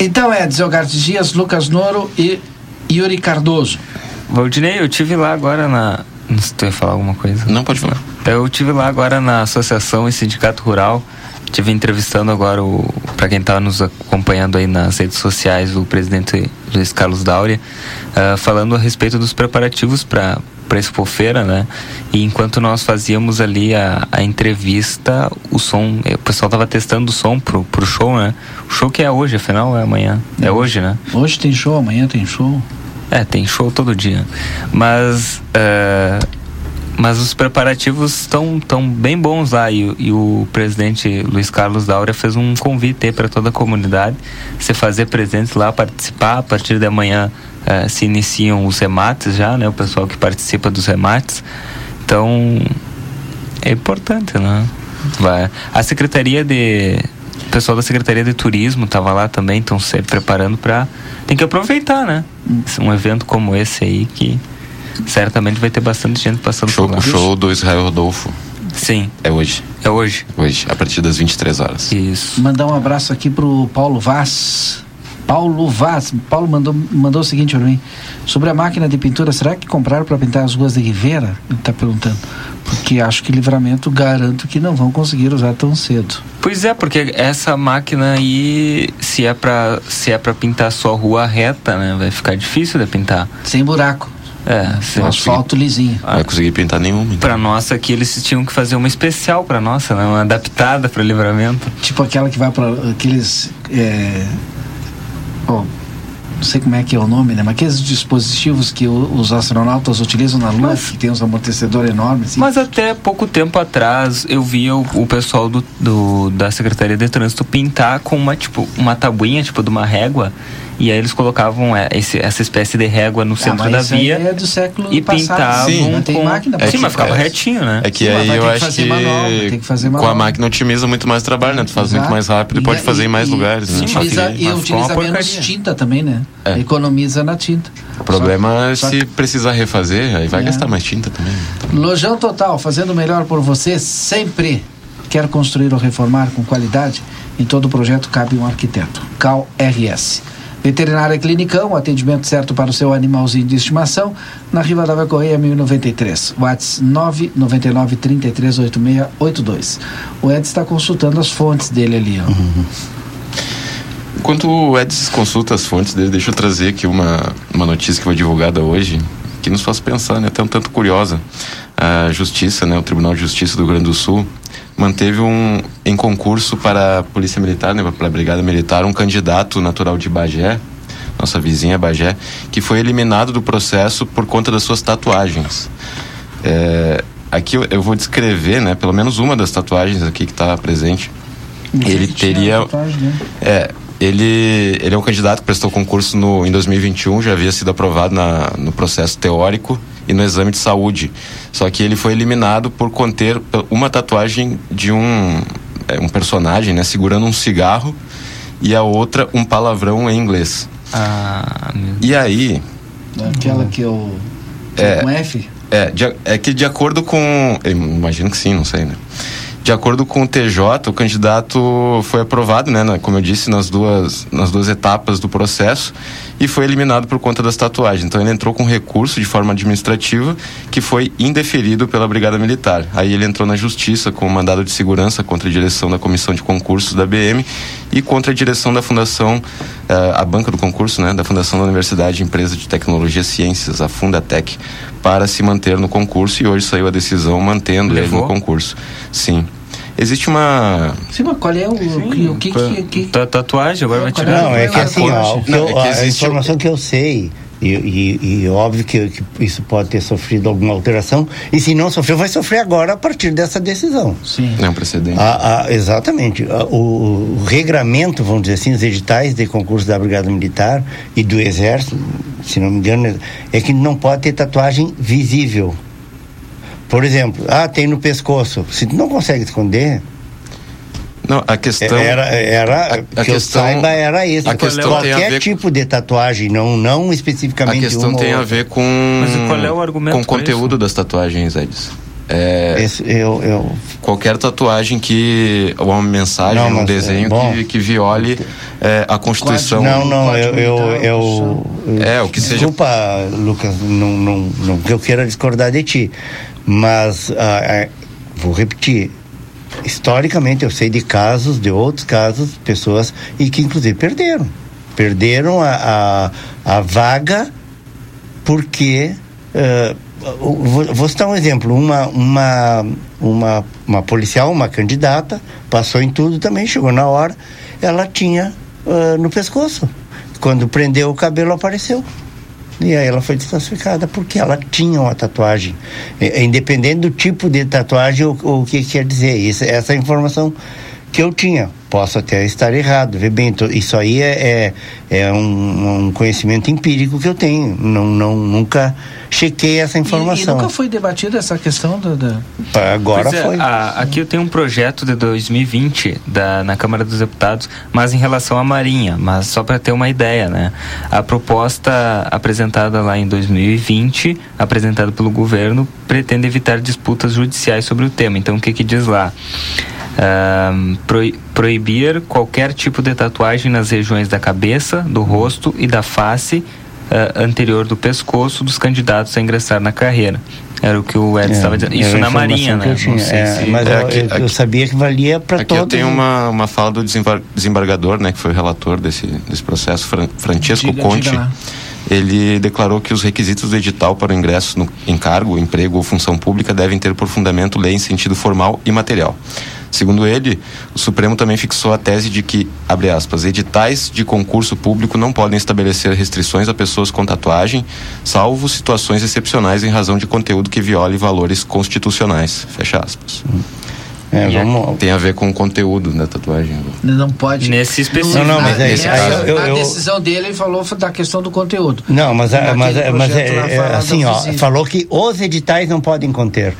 Então é Zelgarte Dias, Lucas Noro e Yuri Cardoso. Valdinei, eu tive lá agora na. Não sei se tu ia falar alguma coisa. Não, pode falar. Eu tive lá agora na Associação e Sindicato Rural. Tive entrevistando agora o. Para quem está nos acompanhando aí nas redes sociais, o presidente Luiz Carlos Dáurea, ah, falando a respeito dos preparativos para para Expofeira, né? E enquanto nós fazíamos ali a, a entrevista, o som, eh, o pessoal tava testando o som pro, pro show, né? O show que é hoje, afinal, é amanhã. É hoje, né? Hoje tem show, amanhã tem show. É, tem show todo dia. Mas. eh, mas os preparativos estão tão bem bons lá e, o- e o presidente Luiz Carlos Daura fez um convite para toda a comunidade se fazer presente lá, participar. A partir de amanhã eh, se iniciam os remates já, né? O pessoal que participa dos remates. Então é importante, né? Vai. A Secretaria de. O pessoal da Secretaria de Turismo estava lá também, estão se preparando para. Tem que aproveitar, né? Um evento como esse aí que certamente vai ter bastante gente passando Show, por lá. o show do Israel Rodolfo. Sim. É hoje. É hoje. Hoje, a partir das 23 horas. Isso. Mandar um abraço aqui pro Paulo Vaz. Paulo Vaz. Paulo mandou, mandou o seguinte para mim. Sobre a máquina de pintura, será que compraram para pintar as ruas de Rivera? Ele está perguntando. Porque acho que livramento garanto que não vão conseguir usar tão cedo. Pois é, porque essa máquina aí, se é pra, se é pra pintar só rua reta, né? Vai ficar difícil de pintar. Sem buraco. É, O asfalto lisinho. Não vai conseguir pintar nenhuma. Pra nossa aqui, eles tinham que fazer uma especial pra nossa, né? Uma adaptada pra livramento. Tipo aquela que vai para aqueles. É, ó, não sei como é que é o nome, né? Mas aqueles dispositivos que o, os astronautas utilizam na Lua, Mas- que tem uns amortecedores enormes. Assim. Mas até pouco tempo atrás eu via o, o pessoal do, do- da Secretaria de Trânsito pintar com uma tipo uma tabuinha tipo de uma régua e aí eles colocavam é, esse- essa espécie de régua no centro mas da via é do século e passado. pintavam Sim, não tem com máquina pra sim, mas ficava É. retinho, né? É que Sim, aí eu que acho fazer que, manual, vai ter que fazer com a máquina otimiza muito mais trabalho, né? Tu faz muito Exato. mais rápido e pode fazer em mais e- lugares. E né? utiliza, e utiliza menos porcaria. tinta também, né? É. Economiza na tinta. O problema é Só- se precisar refazer, aí vai É. gastar mais tinta também. Lojão Total, fazendo o melhor por você sempre. Quer construir ou reformar com qualidade? Em todo projeto cabe um arquiteto. Cal RS. Veterinária Clinicão, atendimento certo para o seu animalzinho de estimação, na Rivadavia Correia 1093. WhatsApp 999 33 8682. O Ed está consultando as fontes dele ali, ó. Enquanto o Edson consulta as fontes dele, deixa eu trazer aqui uma, uma notícia que foi divulgada hoje, que nos faz pensar, né? Até um tanto curiosa. A Justiça, né? O Tribunal de Justiça do Rio Grande do Sul manteve um em concurso para a Polícia Militar, né? Para a Brigada Militar, um candidato natural de Bagé, nossa vizinha Bagé, que foi eliminado do processo por conta das suas tatuagens. É, aqui eu, eu vou descrever, né? Pelo menos uma das tatuagens aqui que está presente. Ele teria né? é, ele, ele é um candidato que prestou concurso no, em 2021, já havia sido aprovado na, no processo teórico e no exame de saúde. Só que ele foi eliminado por conter uma tatuagem de um, é, um personagem, né, segurando um cigarro e a outra um palavrão em inglês. Ah, E aí, Aquela que eu. É. Com F? é, de, é que de acordo com. imagino que sim, não sei, né? De acordo com o TJ, o candidato foi aprovado, né, na- como eu disse, nas duas, nas duas etapas do processo e foi eliminado por conta das tatuagens. Então ele entrou com recurso de forma administrativa que foi indeferido pela Brigada Militar. Aí ele entrou na justiça com um mandado de segurança contra a direção da comissão de concursos da BM e contra a direção da fundação, eh, a banca do concurso, né, da Fundação da Universidade Empresa de Tecnologia e Ciências, a Fundatec, para se manter no concurso e hoje saiu a decisão mantendo ele Levou? no concurso. Sim. Existe uma Sim, mas qual é o, o que, que, que, Ta- Tatuagem, agora vai tirar. Não, é que assim, ó, que Não, eu- é que a informação que eu sei, e, e, e óbvio que, que isso pode ter sofrido alguma alteração, e se não sofreu, vai sofrer agora a partir dessa decisão. Sim. É um precedente. A- a- exatamente. A- o, o regramento, vamos dizer assim, os editais de concurso da Brigada Militar e do Exército, se não me engano, é que não pode ter tatuagem visível. Por exemplo, ah, tem no pescoço. Se tu não consegue esconder, Não, a questão era, era a que eu questão- saiba era isso. a questão tem a Qualquer ver- tipo de tatuagem, não, não A especificamente questão uma tem a ver com Mas qual é o argumento com o conteúdo das tatuagens, Edson. É, Esse, eu, eu, qualquer tatuagem que ou uma mensagem, Não, um mas, desenho bom. que, que viole é, a Constituição. não, não, Código eu, eu, eu, É, o que seja- Desculpa, Lucas, não, não, não que eu queira discordar de ti, mas ah, ah, vou repetir. Historicamente, eu sei de casos, de outros casos, pessoas e que inclusive perderam. Perderam a, a, a vaga porque. o- vou, vou citar um exemplo. Uma, uma, uma, uma policial, uma candidata, passou em tudo também, chegou na hora, ela tinha ah, no pescoço. Quando prendeu o cabelo, apareceu. E aí ela foi desclassificada porque ela tinha uma tatuagem. É, é, independente do tipo de tatuagem, o, o que quer dizer. Isso, essa é a informação que eu tinha. Posso até estar errado, vê bem, tô- isso aí é, é, é um, um conhecimento empírico que eu tenho. Não, não, nunca chequei essa E, e informação. nunca foi debatida essa questão do, do- Agora é, foi. a- aqui eu tenho um projeto de 2020 da, na Câmara dos Deputados, mas em relação à Marinha, mas só para ter uma ideia, né? A proposta apresentada lá em 2020, apresentada pelo governo, pretende evitar disputas judiciais sobre o tema. Então, o que que diz lá? Proi- proibir qualquer tipo de tatuagem nas regiões da cabeça, do rosto e da face ah, anterior do pescoço dos candidatos a ingressar na carreira. Era o que o Ed É, estava dizendo. era Isso na Marinha, né? eu Não sei É, se... mas É, eu- aqui- eu, eu aqui- sabia que valia para Aqui todos. eu tenho uma, uma fala do desembar- desembargador, né, que foi o relator desse, desse processo, Fran- Francesco Diga- Conte. diga. Ele declarou que os requisitos do edital para o ingresso no encargo, emprego ou função pública devem ter por fundamento lei em sentido formal e material. Segundo ele, o Supremo também fixou a tese de que, abre aspas, editais de concurso público não podem estabelecer restrições a pessoas com tatuagem, salvo situações excepcionais em razão de conteúdo que viole valores constitucionais. Fecha aspas. É, vamos... Tem a ver com o conteúdo da tatuagem. Não pode. Nesse específico. Não, não, mas é, é, caso, eu- na eu- decisão dele, ele falou da questão do conteúdo. Não, mas, a- mas, mas é, é, falado assim, ó, falou que os editais não podem conter.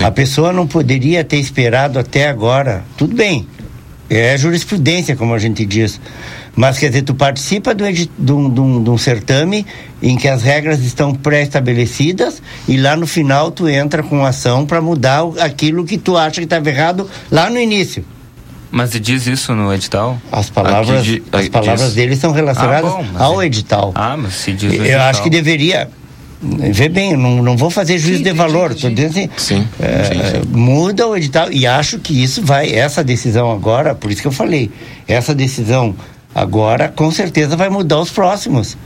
A pessoa não poderia ter esperado até agora. Tudo bem, é jurisprudência, como a gente diz. Mas quer dizer, tu participa de, um, de um- de um certame em que as regras estão pré-estabelecidas e lá no final tu entra com ação para mudar aquilo que tu acha que estava errado lá no início. Mas diz isso no edital? As palavras, Aqui as palavras diz. dele são relacionadas Ah, bom, ao edital. Ah, mas se diz Eu edital. acho que deveria. Vê bem, eu não, não vou fazer juízo de valor. Tô dizendo assim, é, muda o edital e acho que isso vai, essa decisão agora, por isso que eu falei, essa decisão agora com certeza vai mudar os próximos.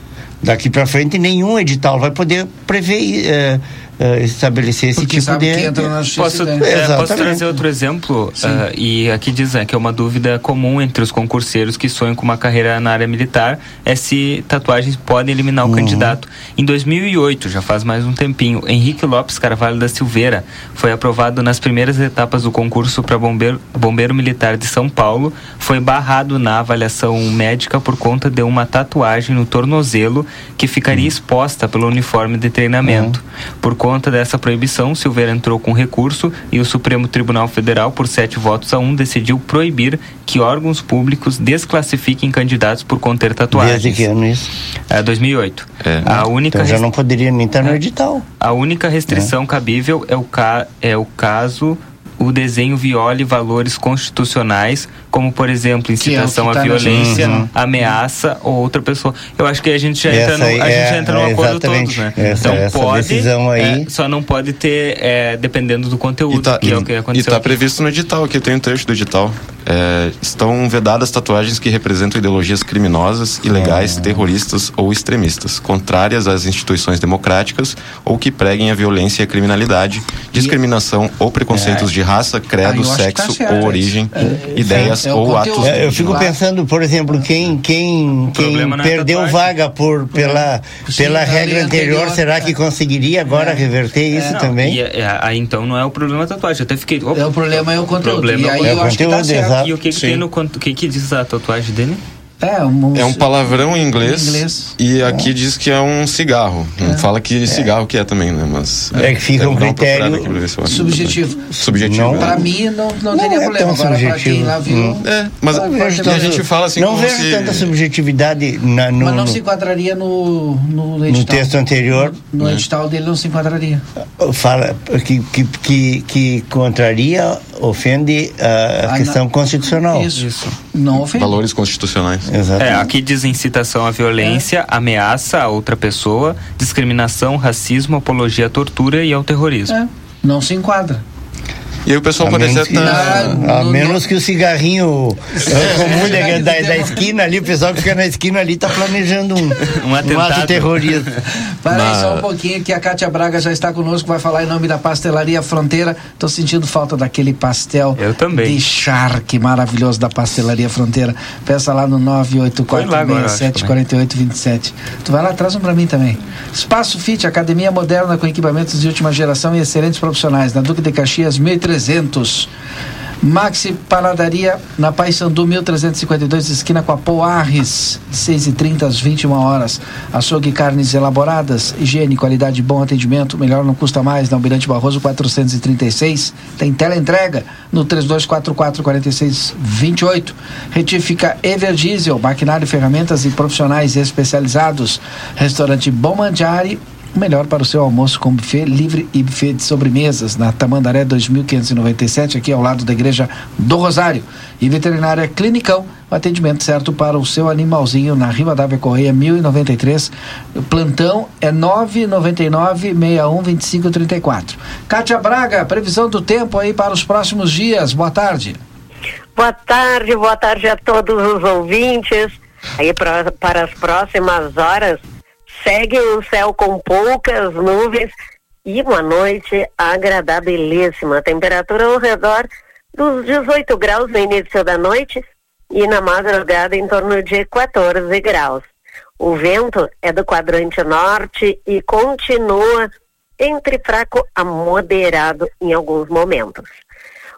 Daqui para frente nenhum edital vai poder prever, é, é, estabelecer esse Porque tipo sabe de. que entra na Posso, daí- é, posso trazer outro exemplo? Ah, e aqui diz né, que é uma dúvida comum entre os concurseiros que sonham com uma carreira na área militar é se tatuagens podem eliminar o candidato. Em 2008, já faz mais um tempinho, Henrique Lopes Carvalho da Silveira foi aprovado nas primeiras etapas do concurso para bombeiro, bombeiro militar de São Paulo. Foi barrado na avaliação médica por conta de uma tatuagem no tornozelo que ficaria exposta pelo uniforme de treinamento. Por conta dessa proibição, Silveira entrou com recurso e o Supremo Tribunal Federal, por sete votos a um, decidiu proibir que órgãos públicos desclassifiquem candidatos por conter tatuagens. Desde que ano isso? É, 2008. A única Então já não poderia nem estar no edital. a única restrição cabível é o, ca... é o caso o desenho viole valores constitucionais, como por exemplo incitação que tá à violência, Uhum. ameaça ou outra pessoa. Eu acho que a gente já entra no, a aí gente é- já entra no é acordo todos, né? Essa- então essa pode, decisão aí- é, só não pode ter é, dependendo do conteúdo, que é o que E aconteceu. está aqui. previsto no edital, aqui tem um trecho do edital. É, estão vedadas tatuagens que representam ideologias criminosas, ilegais, Ah. terroristas ou extremistas, contrárias às instituições democráticas ou que preguem a violência e a criminalidade, discriminação ou preconceitos É. de raça, Ah, credo, tá sexo certo ou isso. origem, É, ideias é o ou conteúdo. atos. É, eu fico pensando, por exemplo, quem, quem, quem é perdeu vaga por, pela, Sim, pela regra anterior, anterior, será que conseguiria agora reverter isso Não, também? e, é, aí então não é o problema da tatuagem. Eu até fiquei. É, o problema é o conteúdo. problema E é o aí conteúdo. eu acho que tá certo. E o que, que tem no conto? O que, que diz a tatuagem dele? É um, É um palavrão em inglês, Em inglês. e aqui diz que é um cigarro. Não fala que cigarro que é também, né? Mas É que fica um critério subjetivo. também. Subjetivo. Não, é. Pra mim não, não, Não teria é problema. tão Agora pra subjetivo. quem lá viu. Hum. É, mas Não a, vejo a gente fala assim não vejo se... tanta subjetividade na- no, Mas não no- se enquadraria no, no edital. no texto anterior. No Né? edital dele não se enquadraria. Fala que, que, que, que contraria, ofende a, Ah, questão não. constitucional. Isso. Não ofende. Valores constitucionais. Exato. É, aqui diz incitação à violência, ameaça a outra pessoa, discriminação, racismo, apologia à tortura e ao terrorismo. É, não se enquadra. E aí o pessoal A até que, tá... a menos que o cigarrinho é, comum da, da, da esquina ali, o pessoal que fica na esquina ali tá planejando um, Um atentado. ato terrorista. Para aí só um pouquinho que a Kátia Braga já está conosco, vai falar em nome da Pastelaria Fronteira. Tô sentindo falta daquele pastel Eu também. de charque maravilhoso da Pastelaria Fronteira. Peça lá no Foi lá agora, eu acho, 984674827. Tu vai lá, traz um pra mim também. Espaço Fit, academia moderna com equipamentos de última geração e excelentes profissionais. Na Duque de Caxias, 1300. Maxi Panaderia na Paysandu 1352, esquina com a Poarres, de 6h30 às 21 horas. Açougue carnes elaboradas, higiene, qualidade, bom atendimento, melhor não custa mais. Na Almirante Barroso 436, tem tela entrega no 32444628. Retifica Everdiesel, maquinário, ferramentas e profissionais especializados. Restaurante Bom Mandiari, melhor para o seu almoço com buffet livre e buffet de sobremesas na Tamandaré 2597, aqui ao lado da igreja do Rosário. E veterinária Clinicão, o atendimento certo para o seu animalzinho na Rivadavia Correia 1093. O plantão é 999 61 25 34. Kátia Braga, previsão do tempo aí para os próximos dias. Boa tarde. Boa tarde, boa tarde a todos os ouvintes. Aí pra, para as próximas horas, segue o céu com poucas nuvens e uma noite agradabilíssima. Temperatura ao redor dos 18 graus no início da noite e na madrugada em torno de 14 graus. O vento é do quadrante norte e continua entre fraco a moderado em alguns momentos.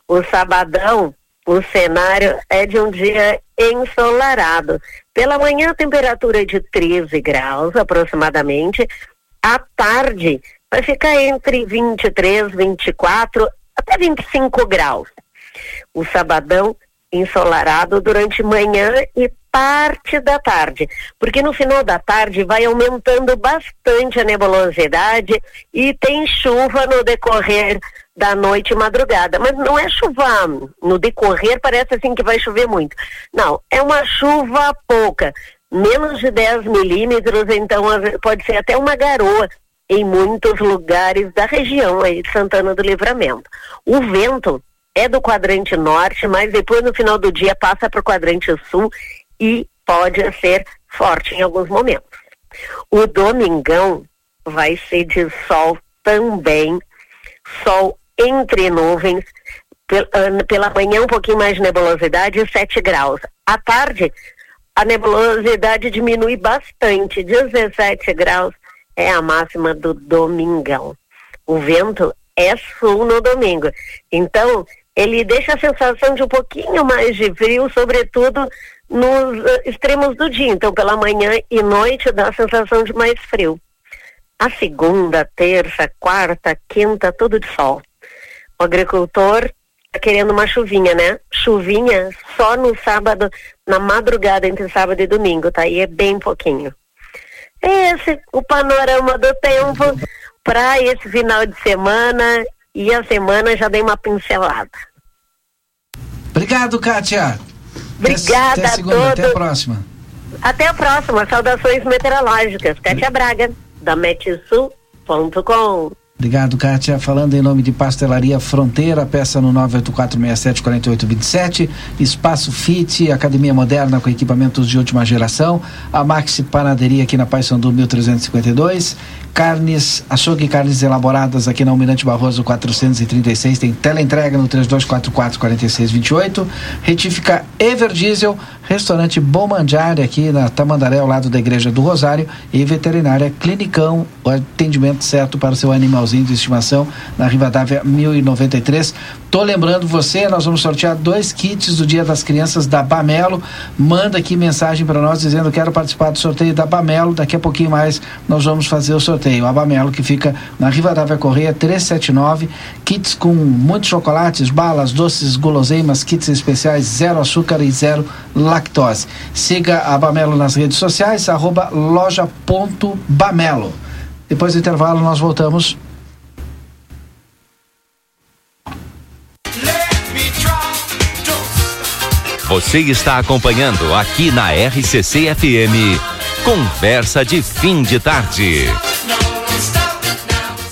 O sabadão, o cenário é de um dia ensolarado. Pela manhã, temperatura de 13 graus aproximadamente. À tarde, vai ficar entre 23, 24 até 25 graus. O sabadão ensolarado durante manhã e parte da tarde, porque no final da tarde vai aumentando bastante a nebulosidade e tem chuva no decorrer da noite e madrugada, mas não é chuva no decorrer, parece assim que vai chover muito. Não, é uma chuva pouca, menos de 10 milímetros, então pode ser até uma garoa em muitos lugares da região aí de Santana do Livramento. O vento é do quadrante norte, mas depois no final do dia passa para o quadrante sul e pode ser forte em alguns momentos. O domingão vai ser de sol também, sol entre nuvens, pela manhã um pouquinho mais de nebulosidade, 7 graus. À tarde, a nebulosidade diminui bastante, 17 graus é a máxima do domingão. O vento é sul no domingo. Então, ele deixa a sensação de um pouquinho mais de frio, sobretudo nos uh, extremos do dia. Então, pela manhã e noite dá a sensação de mais frio. A segunda, terça, quarta, quinta, tudo de sol. O agricultor tá querendo uma chuvinha, né? Chuvinha só no sábado, na madrugada entre sábado e domingo, tá? E é bem pouquinho. Esse o panorama do tempo para esse final de semana e a semana já dei uma pincelada. Obrigado, Kátia. Obrigada até, até segunda, a todos. Até a próxima. Até a próxima. Saudações meteorológicas. Kátia Braga, da metsul.com. Obrigado, Kátia. Falando em nome de Pastelaria Fronteira, peça no 984674827, Espaço Fit, Academia Moderna com equipamentos de última geração, a Maxi Panaderia aqui na Paysandu 1352, carnes, açougue e carnes elaboradas aqui na Almirante Barroso 436, tem teleentrega no 3244-4628, retífica Everdiesel, restaurante Bom Mandiária aqui na Tamandaré, ao lado da Igreja do Rosário, e veterinária Clinicão, o atendimento certo para o seu animalzinho de estimação na Rivadavia 1093. Tô lembrando você, nós vamos sortear dois kits do Dia das Crianças da Bamelo. Manda aqui mensagem para nós dizendo quero participar do sorteio da Bamelo. Daqui a pouquinho mais nós vamos fazer o sorteio. A Bamelo que fica na Rivadavia Correia 379, kits com muitos chocolates, balas, doces, guloseimas, kits especiais, zero açúcar e zero lactose. Siga a Bamelo nas redes sociais, arroba loja.bamelo. Depois do intervalo nós voltamos Você está acompanhando aqui na RCC FM. Conversa de fim de tarde.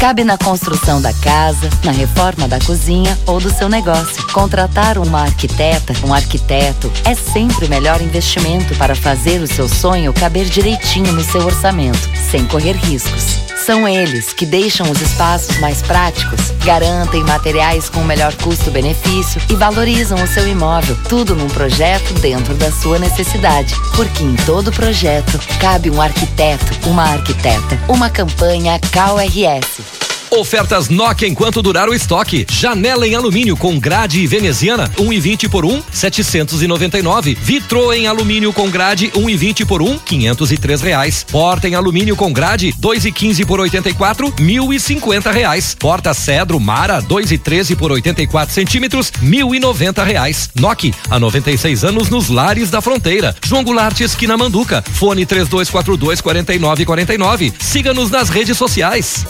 Cabe na construção da casa, na reforma da cozinha ou do seu negócio. Contratar uma arquiteta, um arquiteto, é sempre o melhor investimento para fazer o seu sonho caber direitinho no seu orçamento, sem correr riscos. São eles que deixam os espaços mais práticos, garantem materiais com o melhor custo-benefício e valorizam o seu imóvel. Tudo num projeto dentro da sua necessidade. Porque em todo projeto cabe um arquiteto, uma arquiteta. Uma campanha CalRS. Ofertas Nokia enquanto durar o estoque. Janela em alumínio com grade veneziana, 1,20 por 1, 799. Vitro em alumínio com grade, 1,20 por 1, 503 reais. Porta em alumínio com grade, 2,15 por 84, 1.050 reais. Porta Cedro Mara, 2,13 por 84 centímetros, 1.090 reais. Nokia, há 96 anos nos lares da fronteira. João Goulart, esquina Manduca. Fone 3242 4949. Siga-nos nas redes sociais.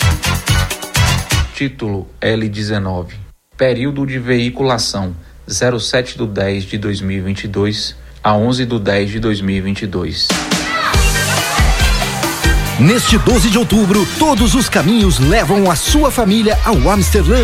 Título L19. Período de veiculação 07 do 10 de 2022 a 11 do 10 de 2022. Neste 12 de outubro, todos os caminhos levam a sua família ao Amsterdã.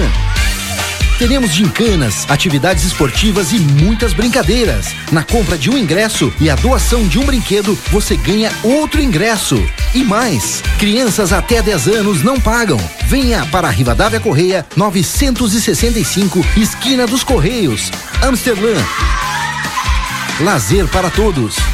Teremos gincanas, atividades esportivas e muitas brincadeiras. Na compra de um ingresso e a doação de um brinquedo, você ganha outro ingresso. E mais, crianças até 10 anos não pagam. Venha para a Rivadavia Correia 965, esquina dos Correios, Amsterdã. Lazer para todos.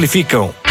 simplificam.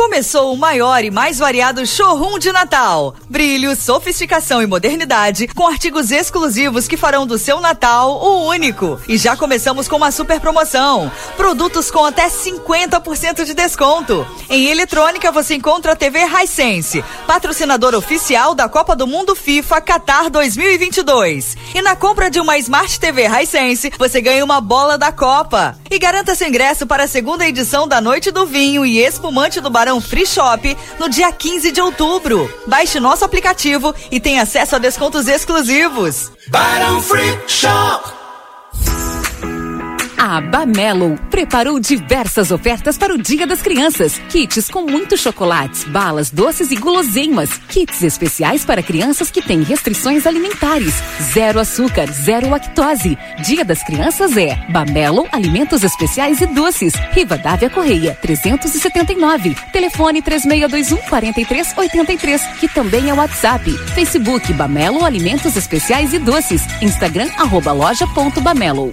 Começou o maior e mais variado showroom de Natal. Brilho, sofisticação e modernidade, com artigos exclusivos que farão do seu Natal o único. E já começamos com uma super promoção: produtos com até 50% de desconto. Em eletrônica você encontra a TV Hisense, patrocinador oficial da Copa do Mundo FIFA Qatar 2022. E na compra de uma Smart TV Hisense, você ganha uma bola da Copa. E garanta seu ingresso para a segunda edição da Noite do Vinho e Espumante do Barão Free Shop no dia 15 de outubro. Baixe nosso aplicativo e tenha acesso a descontos exclusivos. Barão Free Shop. A Bamelo preparou diversas ofertas para o Dia das Crianças. Kits com muitos chocolates, balas, doces e guloseimas. Kits especiais para crianças que têm restrições alimentares. Zero açúcar, zero lactose. Dia das Crianças é Bamelo Alimentos Especiais e Doces. Rivadavia Correia, 379. Telefone 3621 4383, que também é WhatsApp. Facebook Bamelo Alimentos Especiais e Doces. Instagram arroba loja ponto Bamelo.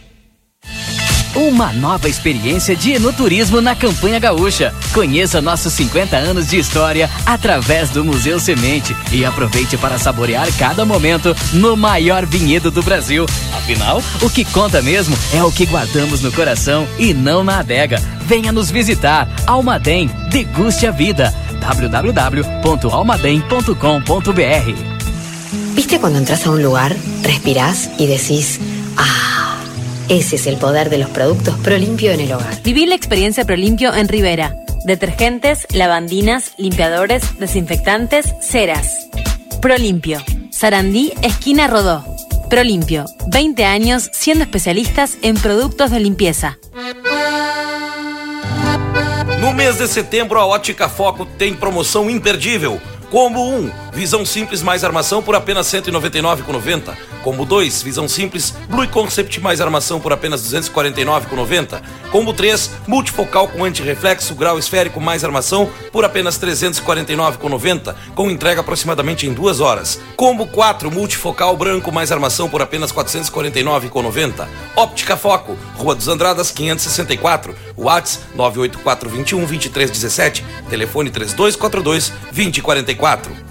Uma nova experiência de enoturismo na Campanha Gaúcha. Conheça nossos 50 anos de história através do Museu Semente e aproveite para saborear cada momento no maior vinhedo do Brasil. Afinal, o que conta mesmo é o que guardamos no coração e não na adega. Venha nos visitar. Almaden, deguste a vida. www.almaden.com.br ¿Viste cuando entras a un lugar, respirás y decís, Ese es el poder de los productos ProLimpio en el hogar. Viví la experiencia ProLimpio en Rivera. Detergentes, lavandinas, limpiadores, desinfectantes, ceras. ProLimpio. Sarandí, esquina Rodó. ProLimpio. 20 años siendo especialistas em produtos de limpeza. No mês de setembro, a Ótica Foco tem promoção imperdível. Combo 1, visão simples mais armação por apenas R$ 199,90. Combo 2, visão simples, Blue Concept mais armação por apenas R$ 249,90. Combo 3, multifocal com antirreflexo, grau esférico mais armação por apenas R$ 349,90, com entrega aproximadamente em duas horas. Combo 4, multifocal branco mais armação por apenas R$ 449,90. Óptica Foco, Rua dos Andradas 564, Whats 98421 2317, telefone 3242 2044.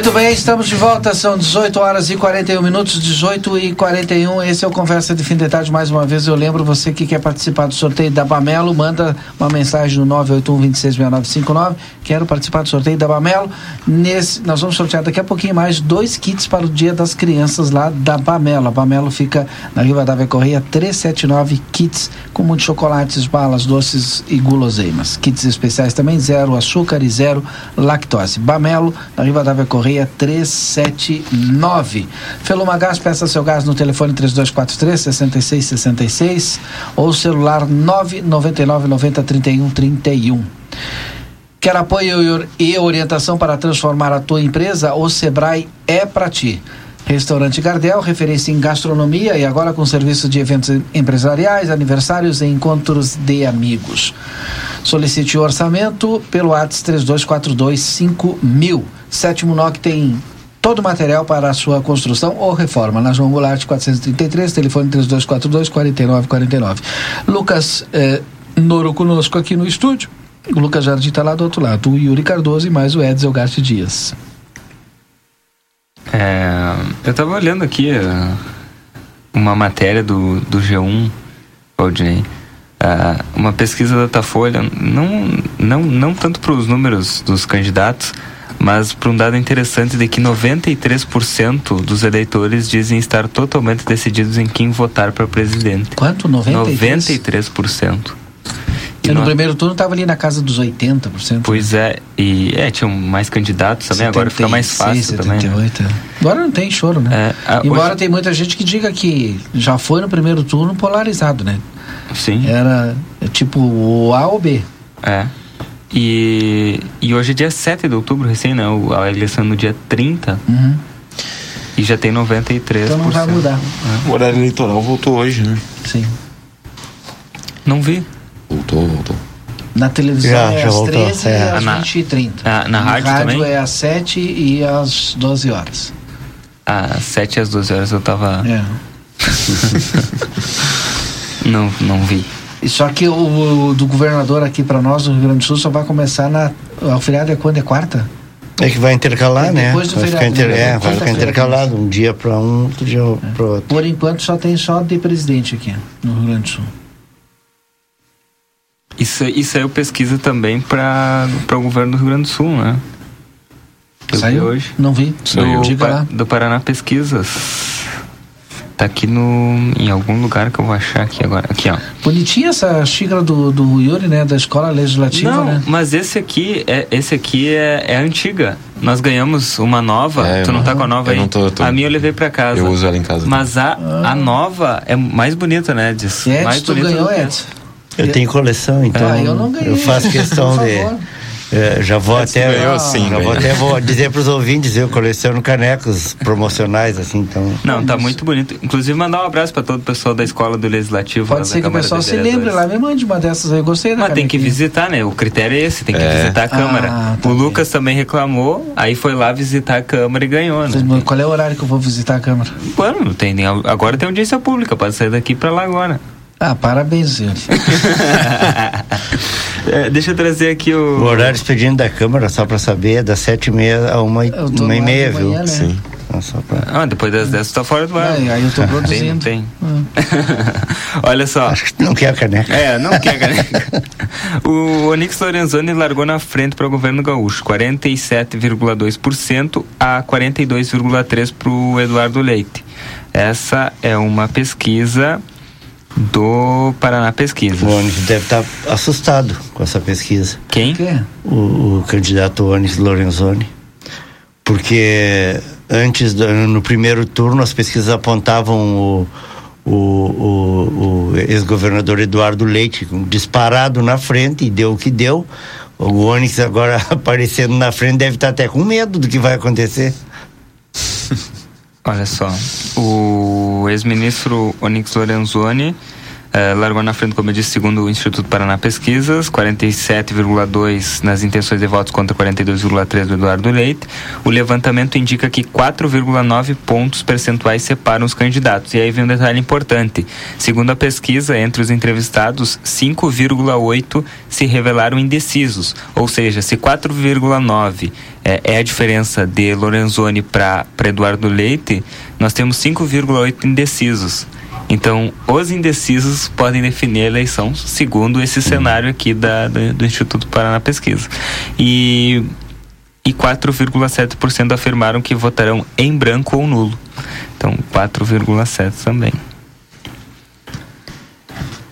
Muito bem, estamos de volta, são 18 horas e 41 minutos, 18 e 41. Esse é o Conversa de Fim de Tarde. Mais uma vez, eu lembro você que quer participar do sorteio da Bamelo, manda uma mensagem no 981 266959. Quero participar do sorteio da Bamelo. Nesse, nós vamos sortear daqui a pouquinho mais dois kits para o Dia das Crianças lá da Bamelo. A Bamelo fica na Rivadavia Correia 379 kits com muitos chocolates, balas, doces e guloseimas. Kits especiais também, zero açúcar e zero lactose. Bamelo, na Rivadavia Correia 379. Feluma Gás, peça seu gás no telefone 3243 6666 ou celular 999 90 31 31. Quer apoio e or- orientação para transformar a tua empresa? O Sebrae é para ti. Restaurante Gardel, referência em gastronomia e agora com serviço de eventos empresariais, aniversários e encontros de amigos. Solicite o orçamento pelo ATS 32425000. Sétimo NOC tem todo o material para a sua construção ou reforma. Na João Goulart 433, telefone 3242-4949. Lucas eh, Noro conosco aqui no estúdio. O Lucas Jardim está lá do outro lado. O Yuri Cardoso e mais o Edsel Garte Dias. É, eu tava olhando aqui ah, uma matéria do, do G1, Valdinei. Ah, uma pesquisa da Datafolha, não, não, não tanto para os números dos candidatos, mas para um dado interessante de que 93% dos eleitores dizem estar totalmente decididos em quem votar para presidente. Quanto? 93? 93%. E no nós- primeiro turno estava ali na casa dos 80%. Pois é, e é, tinham mais candidatos também, agora fica mais fácil 76, também. né? 78, é. Agora não tem choro, né? ah, Embora hoje- tem muita gente que diga que já foi no primeiro turno polarizado, né? Sim. Era é, tipo o A ou B. É. E, e hoje é dia 7 de outubro, recém, né? A eleição é no dia 30 Uhum. e já tem 93%. Então não vai mudar. O horário eleitoral voltou hoje, né? Sim. Não vi. Voltou, voltou. Na televisão Já, é já às voltou, 13 e é. às Na- 20 e 30 Ah, na rádio também? é às 7 e às 12 horas. Às 7 às 12 horas eu tava. É. não, não vi. E Só que o, o do governador aqui para nós do Rio Grande do Sul só vai começar na. O feriado é quando? É quarta? É que vai intercalar, É né? depois do vai ficar, feriado, inter... né? é, vai ficar intercalado, um dia para um, outro dia para outro. Por enquanto só tem só de presidente aqui no Rio Grande do Sul. Isso, isso aí eu pesquisa também para o governo do Rio Grande do Sul, né? Eu vi Saiu? hoje. Não vi. Do, Diga Pa- lá. do Paraná Pesquisas. Tá aqui no. em algum lugar que eu vou achar aqui agora. Aqui, ó. Bonitinha essa xícara do, do Yuri, né? Da escola legislativa, Não, né? mas esse aqui é esse aqui é, é antiga. Nós ganhamos uma nova. É, tu não tá com a nova eu aí? não tô, tô- A minha eu levei pra casa. Eu uso ela em casa. Mas a, a nova é mais bonita, né? Edson, mais tu bonita ganhou, do que Edson? Eu tenho coleção, então Ah, eu não ganhei. faço questão de. É, já vou Edson até. ganhou, sim, já vou até vou dizer para os ouvintes, eu coleciono canecos promocionais, assim, então. Não, tá muito bonito. Inclusive, mandar um abraço pra todo o pessoal da escola do Legislativo. lá Pode ser que o pessoal se lembre lá, me mande uma dessas aí. Eu gostei da Mas tem que visitar, né? O critério é esse, tem que É. visitar a Câmara. Ah, tá o Lucas também reclamou, aí foi lá visitar a Câmara e ganhou, né? Qual é o horário que eu vou visitar a Câmara? Bueno, não tem nem, agora tem audiência pública, pode sair daqui pra lá agora. Ah, parabéns, Yuri. É, deixa eu trazer aqui o. O horário de expediente da Câmara, só para saber, é das sete e meia a uma, e- uma e meia, viu? manhã, né? Sim. Só pra... Ah, depois das 10 tu tá fora do ar. Aí, aí eu tô Tem, produzindo. tem. Hum. Olha só. Acho que não quer a caneca. É, não quer caneca. o Onix Lorenzoni largou na frente para o governo gaúcho, 47,2% a 42,3% para o Eduardo Leite. Essa é uma pesquisa do Paraná Pesquisas. O Onyx deve estar assustado com essa pesquisa. Quem? O, o candidato Onyx Lorenzoni. Porque antes, do- no primeiro turno, as pesquisas apontavam o, o, o, o ex-governador Eduardo Leite disparado na frente e deu o que deu. O Onyx agora aparecendo na frente deve estar até com medo do que vai acontecer. Olha só, o ex-ministro Onyx Lorenzoni eh, largou na frente, como eu disse, segundo o Instituto Paraná Pesquisas, 47,2 nas intenções de votos contra 42,3 do Eduardo Leite. O levantamento indica que 4,9 pontos percentuais separam os candidatos. E aí vem um detalhe importante. Segundo a pesquisa, entre os entrevistados, 5,8 se revelaram indecisos. Ou seja, se 4,9 é, é a diferença de Lorenzoni para Eduardo Leite, nós temos 5,8 indecisos. Então, os indecisos podem definir a eleição segundo esse cenário aqui da, da- do Instituto Paraná Pesquisa. E, e 4,7% afirmaram que votarão em branco ou nulo. Então, 4,7% também.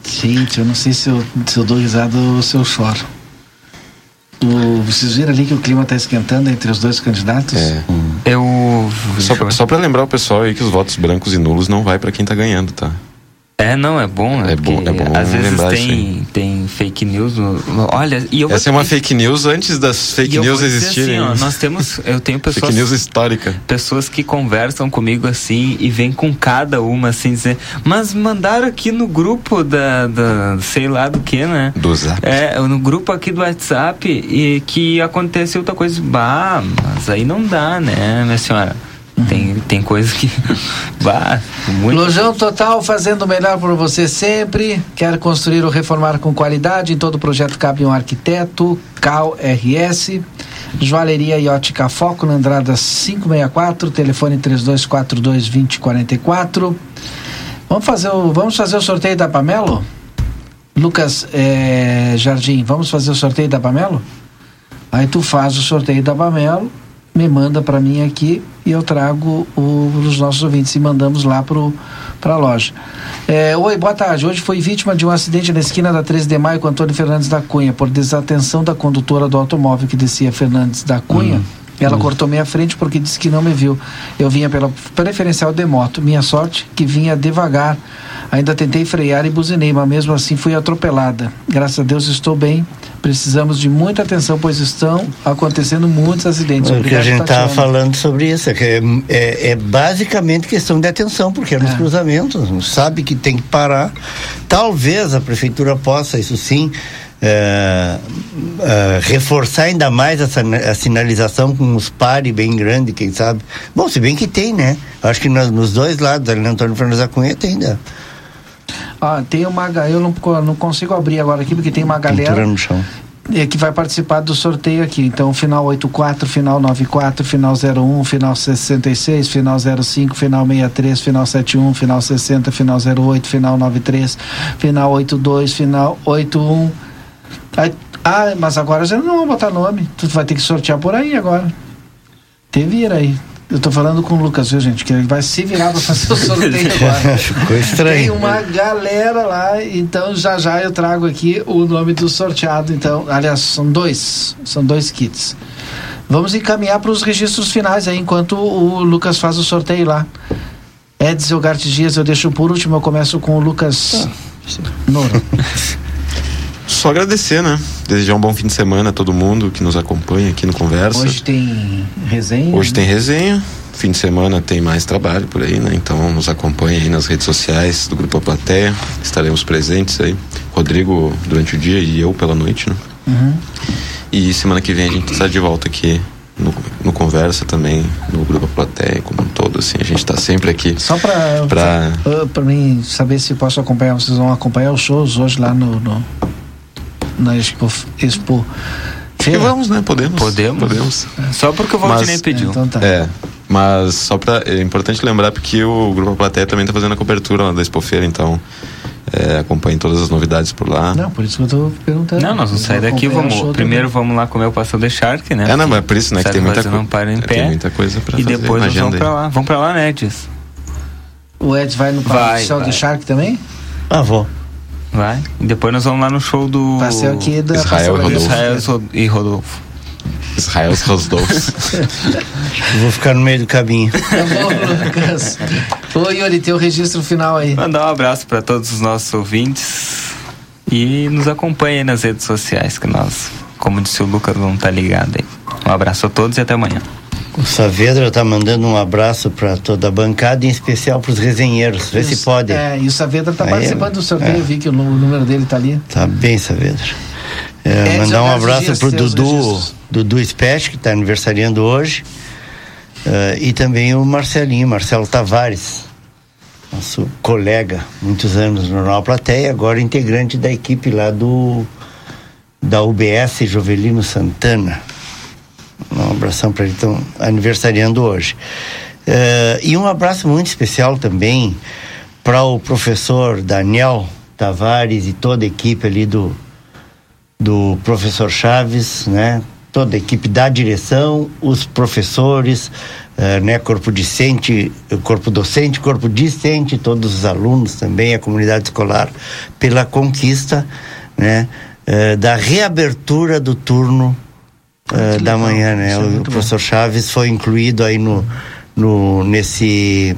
Gente, eu não sei se eu, se eu dou risada ou se eu choro. O, vocês viram ali que o clima está esquentando entre os dois candidatos? É. Eu. Só, só para lembrar o pessoal aí que os votos brancos e nulos não vai para quem tá ganhando, tá? É, não, é bom, né? É bom, é bom Às vezes tem, tem fake news. olha, e eu Essa é uma fake news antes das E fake eu news existirem. Assim, ó, nós temos, eu tenho pessoas, Fake news histórica. pessoas que conversam comigo assim e vêm com cada uma assim dizer, mas mandaram aqui no grupo da, da sei lá do que, né? Do Zap. É, no grupo aqui do WhatsApp e que acontece outra coisa, bah, mas aí não dá, né, minha senhora? Tem, tem coisa que. muito. Lojão Total fazendo o melhor por você sempre. Quer construir ou reformar com qualidade? Em todo projeto cabe um arquiteto. Cal RS. Joalheria e ótica Foco na Andrada 564, telefone 3242 2044. Vamos fazer o, vamos fazer o sorteio da Pamelo? Lucas eh, Jardim, vamos fazer o sorteio da Pamelo? Aí tu faz o sorteio da Pamelo, me manda para mim aqui e eu trago os nossos ouvintes e mandamos lá para a loja. É, Oi, boa tarde. Hoje fui vítima de um acidente na esquina da 13 de maio com Antônio Fernandes da Cunha por desatenção da condutora do automóvel que descia Fernandes da Cunha. Ela cortou minha frente porque disse que não me viu. Eu vinha pela preferencial de moto. Minha sorte que vinha devagar. Ainda tentei frear e buzinei, mas mesmo assim fui atropelada. Graças a Deus estou bem. Precisamos de muita atenção, pois estão acontecendo muitos acidentes. É o que a Obrigado, gente estava falando sobre isso, é, é, é- é basicamente questão de atenção, porque é nos cruzamentos, sabe que tem que parar. Talvez a prefeitura possa, isso sim, é, é, reforçar ainda mais essa a sinalização com os pares bem grandes, quem sabe. Bom, se bem que tem, né? Acho que nos, nos dois lados, ali no Antônio Fernandes da Cunha tem, né? Ah, tem uma. Eu não, não consigo abrir agora aqui, porque tem uma galera. Pintura no chão. é, que vai participar do sorteio aqui. Então, final 84, final 94, final 01, final 66, final 05, final 63, final 71, final 60, final 08, final 93, final 82, final 81. Aí- ah, mas agora já não vão botar nome. Tu vai ter que sortear por aí agora. Te vira aí. Eu tô falando com o Lucas, viu, gente? Que ele vai se virar pra fazer o sorteio agora. Ficou estranho. Tem uma galera lá, então já já eu trago aqui o nome do sorteado. Então, aliás, são dois. São dois kits. Vamos encaminhar para os registros finais aí, enquanto o Lucas faz o sorteio lá. Edson Elgarte Dias, eu deixo por último, eu começo com o Lucas Noro. Só agradecer, né? Desejar um bom fim de semana a todo mundo que nos acompanha aqui no Conversa. Hoje tem resenha. Hoje tem resenha. Fim de semana tem mais trabalho por aí, né? Então nos acompanhe aí nas redes sociais do Grupo A Plateia. Estaremos presentes aí. Rodrigo durante o dia e eu pela noite, né? Uhum. E semana que vem a gente está de volta aqui no, no Conversa também, no Grupo A Plateia como um todo, assim. A gente está sempre aqui. Só para Pra- para mim saber se posso acompanhar, vocês vão acompanhar os shows hoje lá no, no- na Expo, Expo que vamos, né? Podemos. Podemos. Podemos. Só porque o Valdinei pediu. Então tá. É. Mas só pra. É importante lembrar porque o Grupo Plateia também está fazendo a cobertura lá da Expofeira, então é, acompanhem todas as novidades por lá. Não, por isso que eu tô perguntando. Não, nós vamos sair daqui, vamos. Primeiro vamos lá comer o pastel de charque, né? É, não, mas é por isso, né, que tem muita não para em é, pé. tem muita coisa pra E fazer depois nós vamos aí. lá. Vamos pra lá, né, Edis? O Ed vai no pastel de Shark também? Ah, vou. Vai. E depois nós vamos lá no show do. Pastel aqui da Israel Pastelaria. Rodolfo. Israel e Rodolfo. Israel Rosdolfo. Vou ficar no meio do caminho. Tá bom, Lucas. Ô, Yuri, tem o registro final aí. Mandar um abraço para todos os nossos ouvintes e nos acompanhem nas redes sociais, que nós, como disse o Lucas, vamos estar ligados aí. Um abraço a todos e até amanhã. O Saavedra tá mandando um abraço para toda a bancada, em especial para os resenheiros. Vê se Isso, pode. É, e o Saavedra tá Aí, participando do sorteio, é. vi que o o número dele tá ali. Tá bem, Saavedra. É, Edson mandar um abraço pro teus Dudu, registros. Dudu Spech, que está aniversariando hoje. Eh, e também o Marcelinho, Marcelo Tavares, nosso colega, muitos anos no Jornal Plateia, agora integrante da equipe lá do da UBS Jovelino Santana. Um abração para ele, estão aniversariando hoje. Eh, e um abraço muito especial também para o professor Daniel Tavares e toda a equipe ali do, do professor Chaves, né? Toda a equipe da direção, os professores, eh, né? Corpo discente, corpo docente, corpo discente, todos os alunos também, a comunidade escolar, pela conquista, né? eh, da reabertura do turno eh, da manhã, né? é O muito bom. professor Chaves foi incluído aí no, no nesse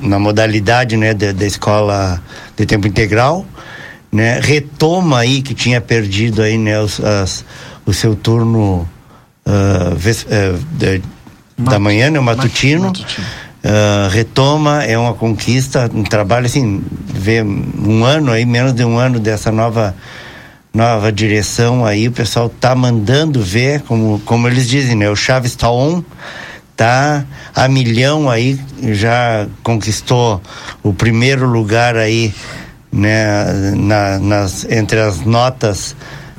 na modalidade, né, da, da escola de tempo integral, né? Retoma aí que tinha perdido aí, né, os, as- o seu turno ah, ves- eh, de- da manhã, né, o matutino. Ah, retoma, é uma conquista, um trabalho assim, vê um ano aí, menos de um ano dessa nova nova direção aí, o pessoal tá mandando ver, como, como eles dizem, né? O Chaves tá on, tá a milhão aí, já conquistou o primeiro lugar aí, né? Na, nas, entre as notas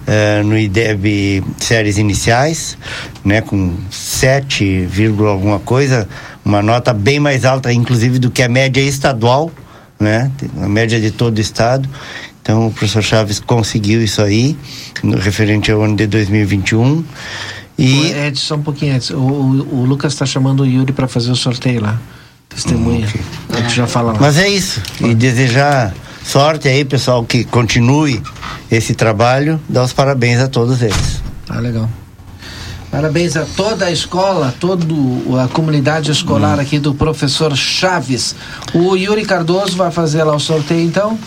eh, no IDEB séries iniciais, né? Com 7, vírgula alguma coisa, uma nota bem mais alta, inclusive, do que a média estadual, né? A média de todo o estado. Então, o professor Chaves conseguiu isso aí, no referente ao ano de 2021. E Ed, só um pouquinho antes. O, o, o Lucas tá chamando o Yuri para fazer o sorteio lá. Testemunha. A gente já fala lá. Mas é isso. E desejar sorte aí, pessoal, que continue esse trabalho. Dar os parabéns a todos eles. Ah, legal. Parabéns a toda a escola, toda a comunidade escolar aqui do professor Chaves. O Yuri Cardoso vai fazer lá o sorteio então.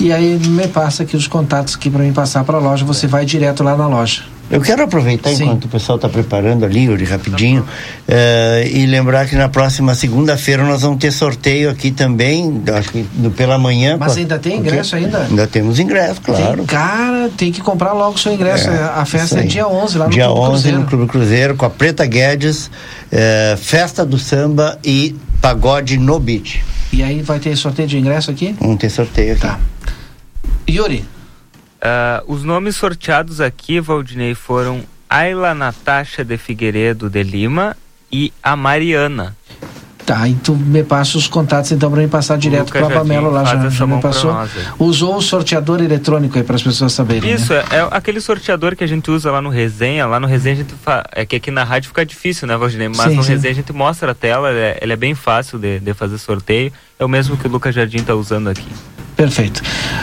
E aí me passa aqui os contatos aqui para mim passar para a loja. Você vai direto lá na loja. Eu quero aproveitar Sim. enquanto o pessoal está preparando ali, Yuri, rapidinho, eh, e lembrar que na próxima segunda-feira nós vamos ter sorteio aqui também, acho que do pela manhã. Mas ainda tem ingresso ainda? Ainda temos ingresso, claro. Tem, cara, tem que comprar logo o seu ingresso. É, a festa é dia 11 lá no Dia Clube 11 Cruzeiro. no Clube Cruzeiro, com a Preta Guedes, eh, festa do samba e pagode no beat. E aí vai ter sorteio de ingresso aqui? Vamos ter sorteio aqui. Tá. Yuri. Ah, os nomes sorteados aqui, Valdinei, foram Ayla Natasha de Figueiredo de Lima e a Mariana. Tá, e tu me passa os contatos então para me passar direto para a Bamelo lá, já, já me passou. nós. Usou o sorteador eletrônico aí para as pessoas saberem. Isso, né? é, é aquele sorteador que a gente usa lá no resenha. Lá no resenha a gente fa... É que aqui na rádio fica difícil, né, Valdinei? Mas Sim, no sim. resenha a gente mostra a tela, ele é, ele é bem fácil de, de fazer sorteio. É o mesmo que o Lucas Jardim tá usando aqui. Perfeito.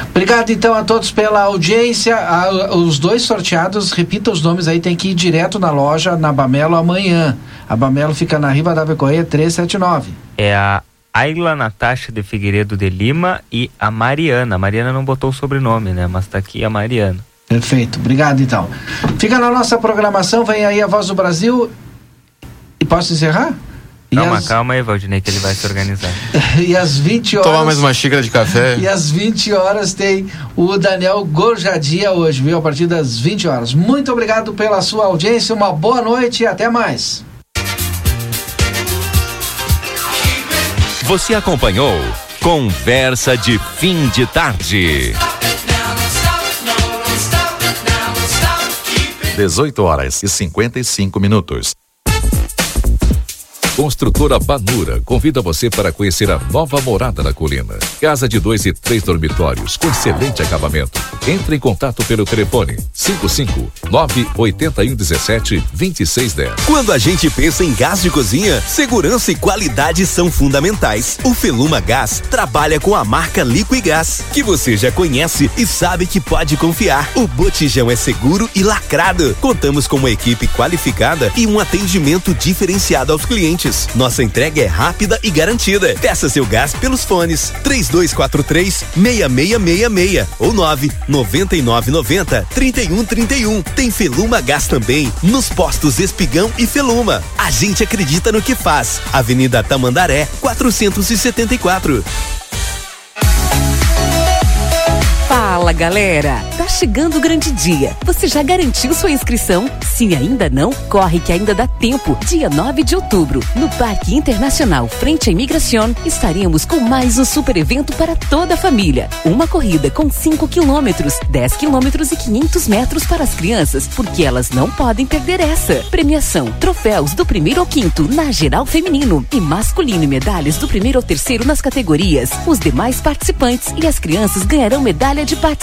Obrigado então a todos pela audiência. A- os dois sorteados, repita os nomes aí, tem que ir direto na loja, na Bamelo amanhã. A Bamelo fica na Riva da Correia 379. É a Ayla Natasha de Figueiredo de Lima e a Mariana. A Mariana não botou o sobrenome, né? Mas tá aqui a Mariana. Perfeito, obrigado então. Fica na nossa programação, vem aí a Voz do Brasil. E posso encerrar? Calma, as- calma aí, Valdinei, que ele vai se organizar. E às 20 horas. Tomar mais uma xícara de café. E às 20 horas tem o Daniel Gorjadia hoje, viu? A partir das 20 horas. Muito obrigado pela sua audiência, uma boa noite e até mais. Você acompanhou Conversa de Fim de Tarde. 18 horas e 55 minutos. Construtora Banura convida você para conhecer a nova morada na colina. Casa de dois e três dormitórios com excelente acabamento. Entre em contato pelo telefone 55 981 17 2610. Quando a gente pensa em gás de cozinha, segurança e qualidade são fundamentais. O Feluma Gás trabalha com a marca Liquigás, que você já conhece e sabe que pode confiar. O botijão é seguro e lacrado. Contamos com uma equipe qualificada e um atendimento diferenciado aos clientes. Nossa entrega é rápida e garantida. Peça seu gás pelos fones 3243 6666 ou 9 9990 3131. Tem Feluma Gás também nos postos Espigão e Feluma. A gente acredita no que faz. Avenida Tamandaré, 474. Fala galera! Tá chegando o grande dia. Você já garantiu sua inscrição? Se ainda não, corre que ainda dá tempo. Dia 9 de outubro, no Parque Internacional Frente à Imigração, estaremos com mais um super evento para toda a família. Uma corrida com 5 quilômetros, 10 quilômetros e 500 metros para as crianças, porque elas não podem perder essa. Premiação: troféus do primeiro ao quinto na geral feminino e masculino e medalhas do primeiro ao terceiro nas categorias. Os demais participantes e as crianças ganharão medalha de participação.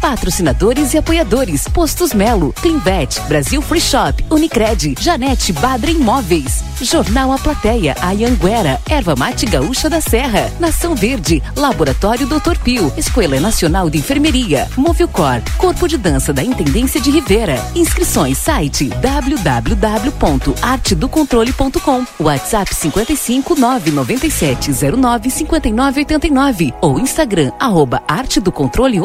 Patrocinadores e apoiadores: Postos Melo, Clinvet, Brasil Free Shop, Unicred, Janete Badra Imóveis, Jornal A Plateia, Ayanguera, Erva Mate Gaúcha da Serra, Nação Verde, Laboratório Dr. Pio, Escola Nacional de Enfermeria, Movilcor, Corpo de Dança da Intendência de Rivera. Inscrições site www.artedocontrole.com, WhatsApp 55 997 09 59 89 ou Instagram arroba Arte do Controle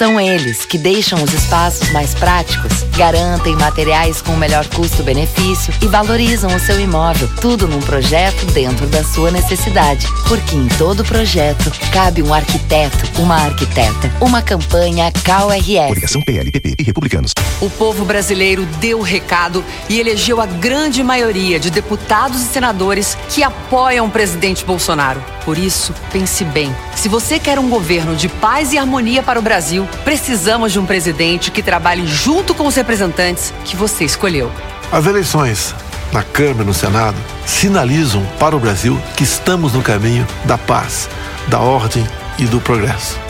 São eles que deixam os espaços mais práticos, garantem materiais com o melhor custo-benefício e valorizam o seu imóvel, tudo num projeto dentro da sua necessidade. Porque em todo projeto cabe um arquiteto, uma arquiteta, uma campanha CalRS. Coligação PLPP e Republicanos. O povo brasileiro deu o recado e elegeu a grande maioria de deputados e senadores que apoiam o presidente Bolsonaro. Por isso, pense bem. Se você quer um governo de paz e harmonia para o Brasil, precisamos de um presidente que trabalhe junto com os representantes que você escolheu. As eleições na Câmara e no Senado sinalizam para o Brasil que estamos no caminho da paz, da ordem e do progresso.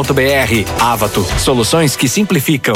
Avato, soluções que simplificam.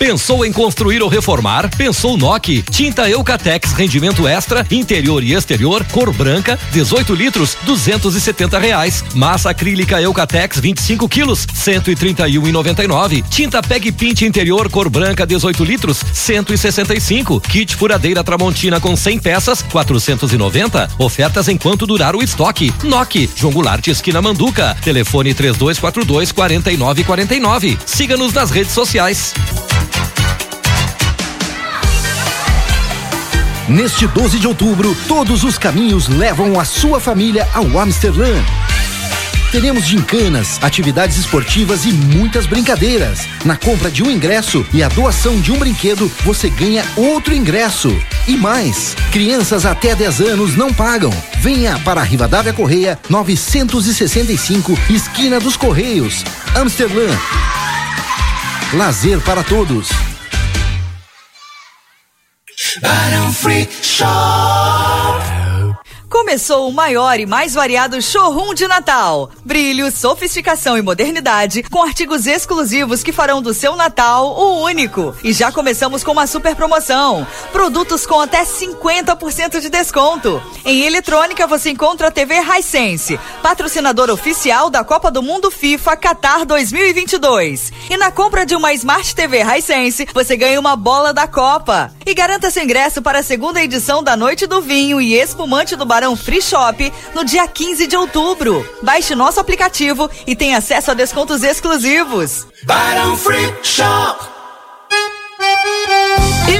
Pensou em construir ou reformar? Pensou NOC. Tinta Eucatex rendimento extra, interior e exterior, cor branca, 18 litros, 270 reais. Massa acrílica Eucatex 25 quilos, 131,99. Tinta Peg Pint interior cor branca 18 litros, 165. Kit furadeira Tramontina com 100 peças, 490. Ofertas enquanto durar o estoque. NOC, João Goulart esquina Manduca. Telefone 3242 4949. Siga-nos nas redes sociais. Neste 12 de outubro, todos os caminhos levam a sua família ao Amsterdã. Teremos gincanas, atividades esportivas e muitas brincadeiras. Na compra de um ingresso e a doação de um brinquedo, você ganha outro ingresso. E mais, crianças até 10 anos não pagam. Venha para a Rivadavia Correia 965, esquina dos Correios, Amsterdã. Lazer para todos. Barão Free Shop. Começou o maior e mais variado showroom de Natal. Brilho, sofisticação e modernidade com artigos exclusivos que farão do seu Natal o único. E já começamos com uma super promoção. Produtos com até 50% de desconto. Em eletrônica você encontra a TV Hisense, patrocinador oficial da Copa do Mundo FIFA Qatar 2022. E na compra de uma Smart TV Hisense, você ganha uma bola da Copa. E garanta seu ingresso para a segunda edição da Noite do Vinho e Espumante do Barão Free Shop no dia 15 de outubro. Baixe nosso aplicativo e tenha acesso a descontos exclusivos. Barão Free Shop.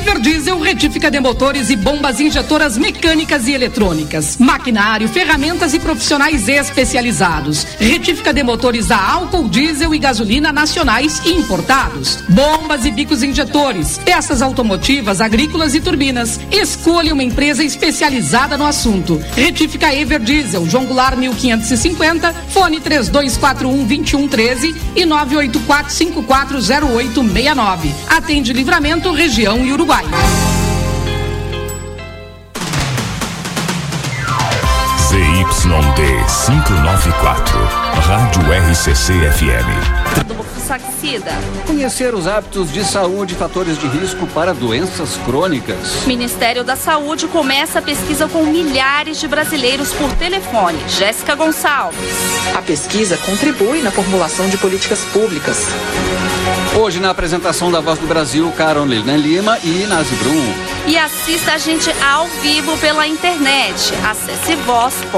Everdiesel retífica de motores e bombas injetoras mecânicas e eletrônicas, maquinário, ferramentas e profissionais especializados. Retífica de motores a álcool, diesel e gasolina nacionais e importados. Bombas e bicos injetores, peças automotivas, agrícolas e turbinas. Escolha uma empresa especializada no assunto. Retífica Everdiesel, João Goulart 1550, fone 3241 2113 e 984540869. Atende Livramento, região e Uruguai. ZYD 594, Rádio RCC FM. do Saxida. Conhecer os hábitos de saúde e fatores de risco para doenças crônicas. Ministério da Saúde começa a pesquisa com milhares de brasileiros por telefone. Jéssica Gonçalves. A pesquisa contribui na formulação de políticas públicas. Hoje, na apresentação da Voz do Brasil, Carolina Lima e Nazi Brum. E assista a gente ao vivo pela internet. Acesse voz.gov.br.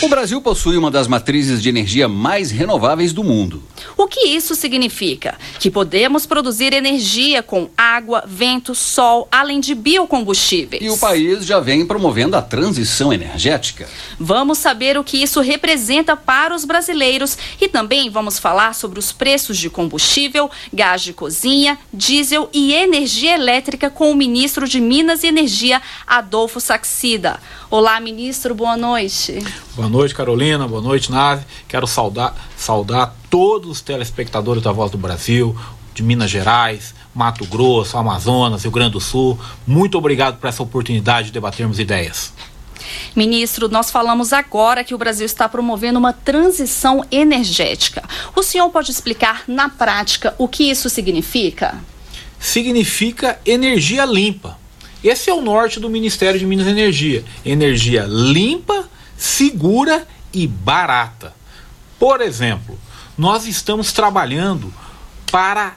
O Brasil possui uma das matrizes de energia mais renováveis do mundo. O que isso significa? Que podemos produzir energia com água, vento, sol, além de biocombustíveis. E o país já vem promovendo a transição energética. Vamos saber o que isso representa para os brasileiros e também vamos falar sobre os preços de combustível, gás de cozinha, diesel e energia elétrica com o ministro de Minas e Energia, Adolfo Saxida. Olá, ministro, boa noite. Boa noite, Carolina. Boa noite, Nave. Quero saudar, saudar todos os telespectadores da Voz do Brasil, de Minas Gerais, Mato Grosso, Amazonas, Rio Grande do Sul. Muito obrigado por essa oportunidade de debatermos ideias. Ministro, nós falamos agora que o Brasil está promovendo uma transição energética. O senhor pode explicar na prática o que isso significa? Significa energia limpa. Esse é o norte do Ministério de Minas e Energia. Energia limpa, segura e barata. Por exemplo, nós estamos trabalhando para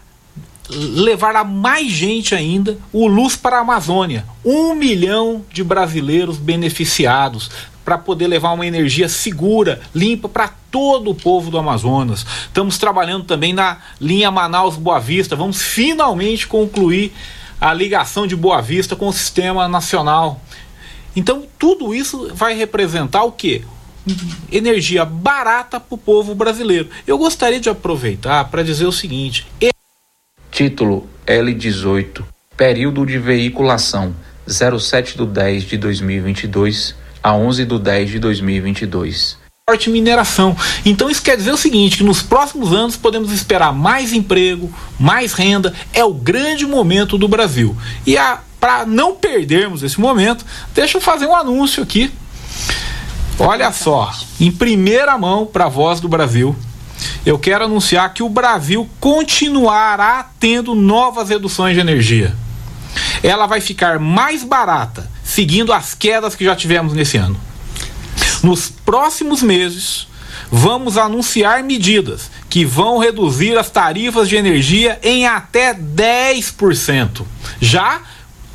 levar a mais gente ainda o Luz para a Amazônia. Um milhão de brasileiros beneficiados para poder levar uma energia segura, limpa para todo o povo do Amazonas. Estamos trabalhando também na linha Manaus-Boa Vista. Vamos finalmente concluir a ligação de Boa Vista com o sistema nacional. Então, tudo isso vai representar o quê? Energia barata para o povo brasileiro. Eu gostaria de aproveitar para dizer o seguinte: Título L18 Período de veiculação 07 do 10 de 2022 a 11 do 10 de 2022. forte mineração. Então isso quer dizer o seguinte, que nos próximos anos podemos esperar mais emprego, mais renda, é o grande momento do Brasil. E para não perdermos esse momento, deixa eu fazer um anúncio aqui. Olha só, em primeira mão para a Voz do Brasil, eu quero anunciar que o Brasil continuará tendo novas reduções de energia. Ela vai ficar mais barata, seguindo as quedas que já tivemos nesse ano. Nos próximos meses, vamos anunciar medidas que vão reduzir as tarifas de energia em até 10%, já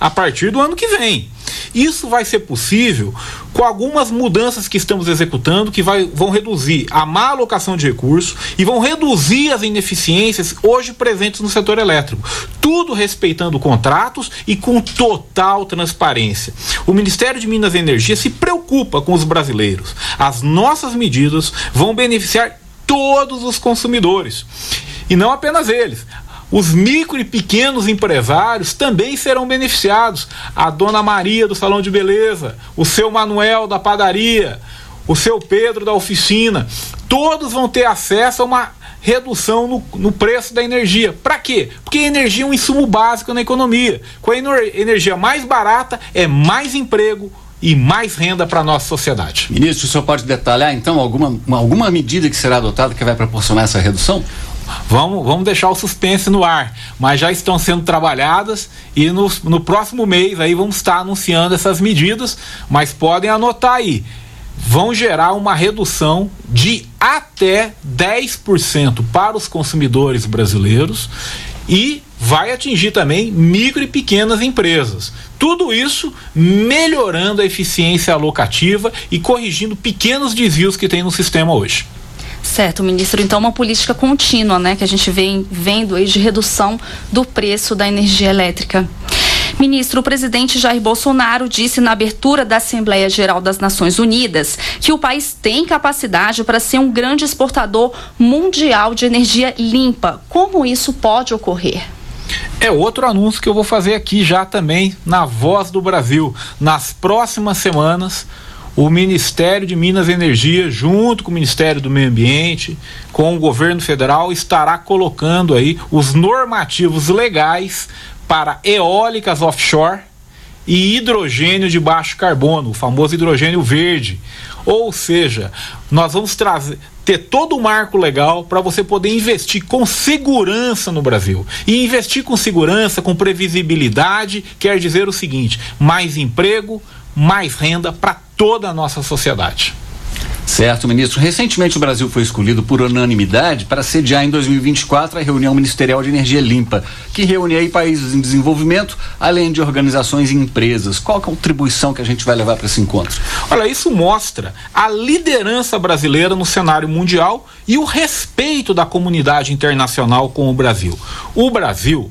a partir do ano que vem. Isso vai ser possível com algumas mudanças que estamos executando que vai- vão reduzir a má alocação de recursos e vão reduzir as ineficiências hoje presentes no setor elétrico. Tudo respeitando contratos e com total transparência. O Ministério de Minas e Energia se preocupa com os brasileiros. As nossas medidas vão beneficiar todos os consumidores. E não apenas eles. Os micro e pequenos empresários também serão beneficiados. A dona Maria do salão de beleza, o seu Manuel da padaria, o seu Pedro da oficina, todos vão ter acesso a uma redução no, no preço da energia. Para quê? Porque a energia é um insumo básico na economia. Com a ener- energia mais barata, é mais emprego e mais renda para a nossa sociedade. Ministro, o senhor pode detalhar então alguma, uma- alguma medida que será adotada que vai proporcionar essa redução? Vamos, vamos deixar o suspense no ar, mas já estão sendo trabalhadas e no, no próximo mês aí vamos estar anunciando essas medidas, mas podem anotar aí. Vão gerar uma redução de até 10% para os consumidores brasileiros e vai atingir também micro e pequenas empresas. Tudo isso melhorando a eficiência alocativa e corrigindo pequenos desvios que tem no sistema hoje. Certo, ministro. Então, uma política contínua, né, que a gente vem vendo aí de redução do preço da energia elétrica. Ministro, o presidente Jair Bolsonaro disse na abertura da Assembleia Geral das Nações Unidas que o país tem capacidade para ser um grande exportador mundial de energia limpa. Como isso pode ocorrer? É outro anúncio que eu vou fazer aqui já também na Voz do Brasil. Nas próximas semanas, o Ministério de Minas e Energia, junto com o Ministério do Meio Ambiente, com o governo federal, estará colocando aí os normativos legais para eólicas offshore e hidrogênio de baixo carbono, o famoso hidrogênio verde. Ou seja, nós vamos trazer ter todo o marco legal para você poder investir com segurança no Brasil. E investir com segurança, com previsibilidade, quer dizer o seguinte: mais emprego, mais renda para toda a nossa sociedade. Certo, ministro. Recentemente o Brasil foi escolhido por unanimidade para sediar em 2024 a reunião ministerial de energia limpa, que reúne aí países em desenvolvimento, além de organizações e empresas. Qual é a contribuição que a gente vai levar para esse encontro? Olha, isso mostra a liderança brasileira no cenário mundial e o respeito da comunidade internacional com o Brasil. O Brasil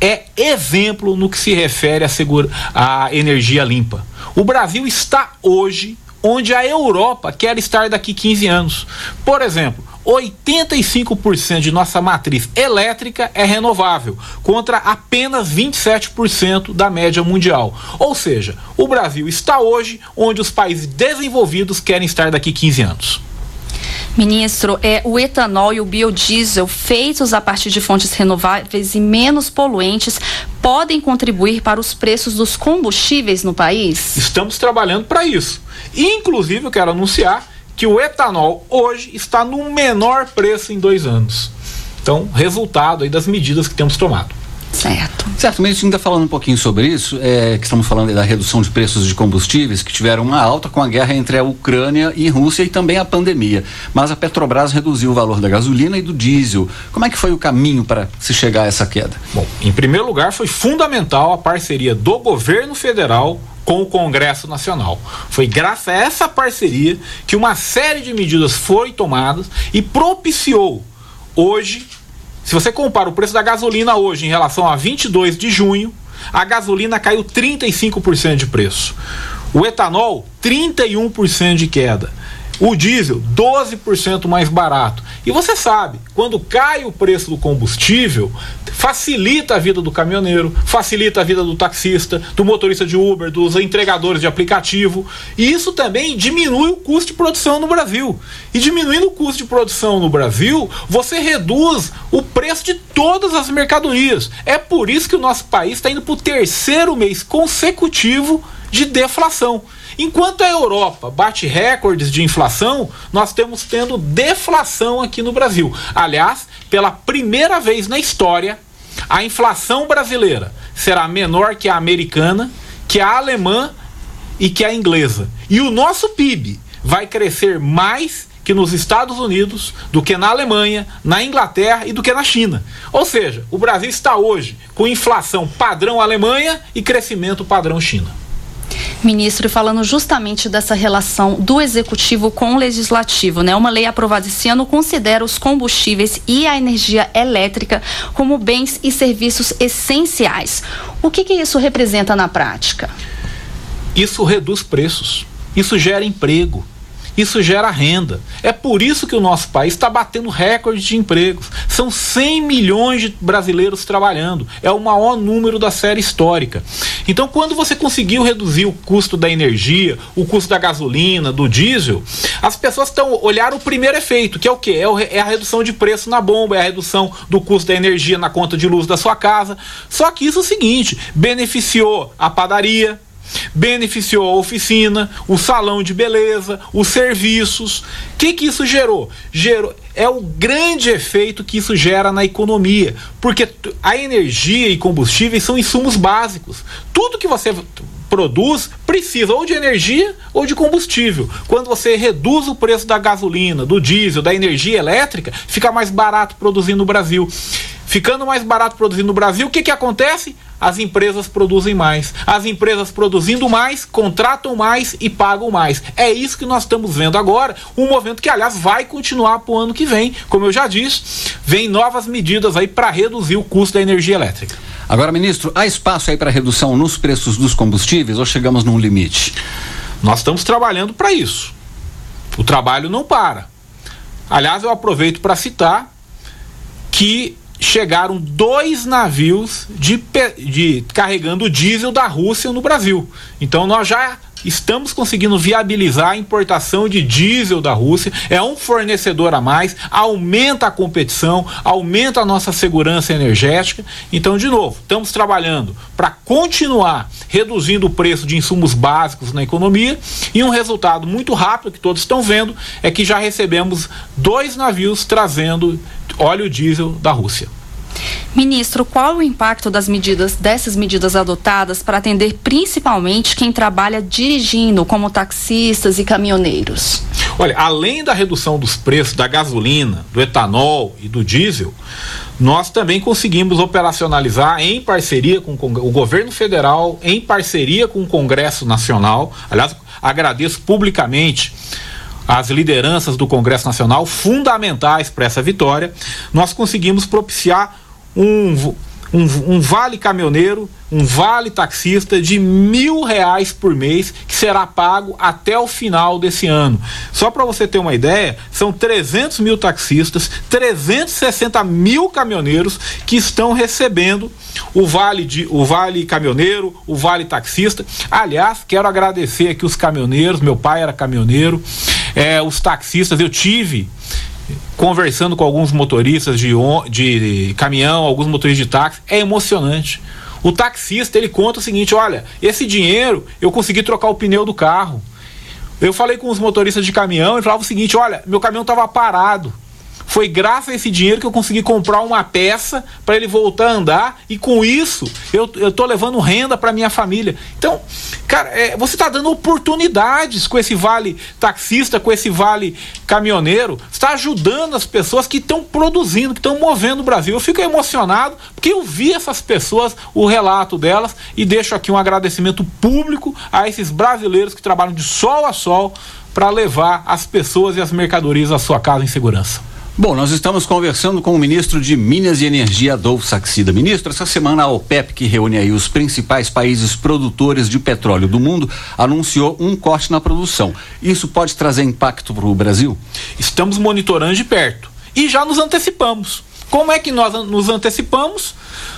é exemplo no que se refere à, segura, à energia limpa. O Brasil está hoje onde a Europa quer estar daqui 15 anos. Por exemplo, 85% de nossa matriz elétrica é renovável, contra apenas 27% da média mundial. Ou seja, o Brasil está hoje onde os países desenvolvidos querem estar daqui 15 anos. Ministro, é o etanol e o biodiesel feitos a partir de fontes renováveis e menos poluentes podem contribuir para os preços dos combustíveis no país? Estamos trabalhando para isso. Inclusive, eu quero anunciar que o etanol hoje está no menor preço em dois anos. Então, resultado aí das medidas que temos tomado. Certo. Certo, ministro, ainda falando um pouquinho sobre isso, é, que estamos falando da redução de preços de combustíveis, que tiveram uma alta com a guerra entre a Ucrânia e Rússia e também a pandemia. Mas a Petrobras reduziu o valor da gasolina e do diesel. Como é que foi o caminho para se chegar a essa queda? Bom, em primeiro lugar, foi fundamental a parceria do governo federal com o Congresso Nacional. Foi graças a essa parceria que uma série de medidas foi tomadas e propiciou hoje, se você compara o preço da gasolina hoje em relação a 22 de junho, a gasolina caiu 35% de preço. O etanol, 31% de queda. O diesel, 12% mais barato. E você sabe, quando cai o preço do combustível, facilita a vida do caminhoneiro, facilita a vida do taxista, do motorista de Uber, dos entregadores de aplicativo. E isso também diminui o custo de produção no Brasil. E diminuindo o custo de produção no Brasil, você reduz o preço de todas as mercadorias. É por isso que o nosso país está indo para o terceiro mês consecutivo de deflação. Enquanto a Europa bate recordes de inflação, nós temos tendo deflação aqui no Brasil. Aliás, pela primeira vez na história, a inflação brasileira será menor que a americana, que a alemã e que a inglesa. E o nosso PIB vai crescer mais que nos Estados Unidos, do que na Alemanha, na Inglaterra e do que na China. Ou seja, o Brasil está hoje com inflação padrão Alemanha e crescimento padrão China. Ministro, falando justamente dessa relação do executivo com o legislativo, né? Uma lei aprovada esse ano considera os combustíveis e a energia elétrica como bens e serviços essenciais. O que, que isso representa na prática? Isso reduz preços, isso gera emprego, isso gera renda. É por isso que o nosso país está batendo recorde de empregos. São 100 milhões de brasileiros trabalhando. É o maior número da série histórica. Então, quando você conseguiu reduzir o custo da energia, o custo da gasolina, do diesel, as pessoas estão olhando o primeiro efeito, que é o quê? É, é a redução de preço na bomba, é a redução do custo da energia na conta de luz da sua casa. Só que isso é o seguinte: beneficiou a padaria, beneficiou a oficina, o salão de beleza, os serviços. O que, que isso gerou? gerou? É o grande efeito que isso gera na economia, porque a energia e combustíveis são insumos básicos. Tudo que você produz precisa ou de energia ou de combustível. Quando você reduz o preço da gasolina, do diesel, da energia elétrica, fica mais barato produzir no Brasil. Ficando mais barato produzir no Brasil, o que, que acontece? As empresas produzem mais. As empresas produzindo mais, contratam mais e pagam mais. É isso que nós estamos vendo agora. Um movimento que, aliás, vai continuar para o ano que vem. Como eu já disse, vem novas medidas aí para reduzir o custo da energia elétrica. Agora, ministro, há espaço aí para redução nos preços dos combustíveis ou chegamos num limite? Nós estamos trabalhando para isso. O trabalho não para. Aliás, eu aproveito para citar que chegaram dois navios de, de carregando diesel da Rússia no Brasil. Então nós já estamos conseguindo viabilizar a importação de diesel da Rússia. É um fornecedor a mais, aumenta a competição, aumenta a nossa segurança energética. Então, de novo, estamos trabalhando para continuar reduzindo o preço de insumos básicos na economia e um resultado muito rápido que todos estão vendo é que já recebemos dois navios trazendo óleo diesel da Rússia. Ministro, qual o impacto das medidas dessas medidas adotadas para atender principalmente quem trabalha dirigindo, como taxistas e caminhoneiros? Olha, além da redução dos preços da gasolina, do etanol e do diesel, nós também conseguimos operacionalizar em parceria com o governo federal, em parceria com o Congresso Nacional. Aliás, agradeço publicamente as lideranças do Congresso Nacional, fundamentais para essa vitória, nós conseguimos propiciar um, um, um, vale caminhoneiro, um vale taxista de mil reais por mês que será pago até o final desse ano. Só para você ter uma ideia, são 300 mil taxistas, 360 mil caminhoneiros que estão recebendo o vale de o vale caminhoneiro, o vale taxista. Aliás, quero agradecer aqui os caminhoneiros. Meu pai era caminhoneiro, é, os taxistas. Eu tive conversando com alguns motoristas de, de caminhão, alguns motoristas de táxi, é emocionante. O taxista ele conta o seguinte: olha, esse dinheiro eu consegui trocar o pneu do carro. Eu falei com os motoristas de caminhão e falava o seguinte: olha, meu caminhão estava parado. Foi graças a esse dinheiro que eu consegui comprar uma peça para ele voltar a andar e com isso eu, tô levando renda para minha família. Então, cara, é, você está dando oportunidades com esse vale taxista, com esse vale caminhoneiro, está ajudando as pessoas que estão produzindo, que estão movendo o Brasil. Eu fico emocionado porque eu vi essas pessoas, o relato delas e deixo aqui um agradecimento público a esses brasileiros que trabalham de sol a sol para levar as pessoas e as mercadorias à sua casa em segurança. Bom, nós estamos conversando com o ministro de Minas e Energia, Adolfo Saxida. Ministro, essa semana a OPEP, que reúne aí os principais países produtores de petróleo do mundo, anunciou um corte na produção. Isso pode trazer impacto para o Brasil? Estamos monitorando de perto e já nos antecipamos. Como é que nós nos antecipamos?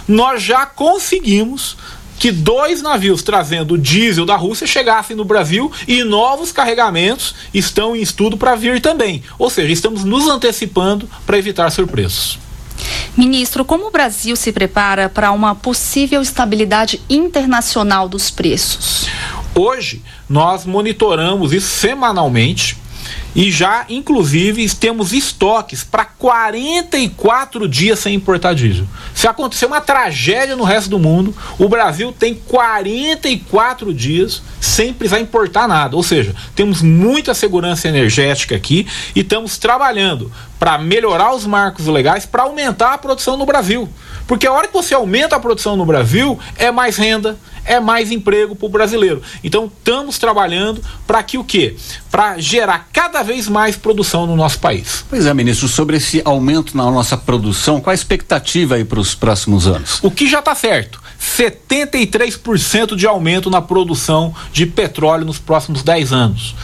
Nós já conseguimos que dois navios trazendo diesel da Rússia chegassem no Brasil e novos carregamentos estão em estudo para vir também. Ou seja, estamos nos antecipando para evitar surpresas. Ministro, como o Brasil se prepara para uma possível estabilidade internacional dos preços? Hoje, nós monitoramos isso semanalmente e já, inclusive, temos estoques para 44 dias sem importar diesel. Se acontecer uma tragédia no resto do mundo, o Brasil tem 44 dias sem precisar importar nada. Ou seja, temos muita segurança energética aqui e estamos trabalhando para melhorar os marcos legais para aumentar a produção no Brasil. Porque a hora que você aumenta a produção no Brasil, é mais renda, é mais emprego para o brasileiro. Então estamos trabalhando para que o quê? Para gerar cada vez mais produção no nosso país. Pois é, ministro, sobre esse aumento na nossa produção, qual a expectativa aí para os próximos anos? O que já está certo? 73% de aumento na produção de petróleo nos próximos 10 anos.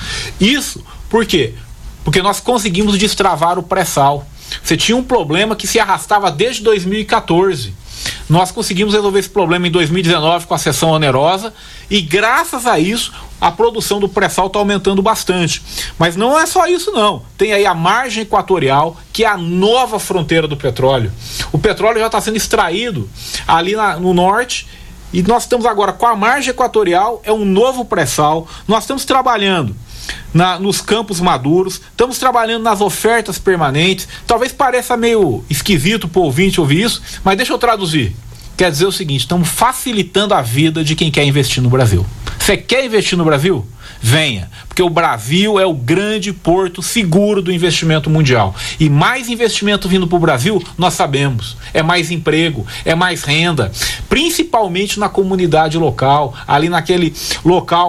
Isso por quê? Porque nós conseguimos destravar o pré-sal. Você tinha um problema que se arrastava desde 2014. Nós conseguimos resolver esse problema em 2019 com a sessão onerosa e graças a isso a produção do pré-sal está aumentando bastante. Mas não é só isso não. Tem aí a margem equatorial, que é a nova fronteira do petróleo. O petróleo já está sendo extraído ali na- no norte e nós estamos agora com a margem equatorial, é um novo pré-sal. Nós estamos trabalhando na- nos campos maduros, estamos trabalhando nas ofertas permanentes. Talvez pareça meio esquisito para o ouvinte ouvir isso, mas deixa eu traduzir. Quer dizer o seguinte: estamos facilitando a vida de quem quer investir no Brasil. Você quer investir no Brasil? Venha, porque o Brasil é o grande porto seguro do investimento mundial. E mais investimento vindo para o Brasil, nós sabemos. É mais emprego, é mais renda, principalmente na comunidade local, ali naquele local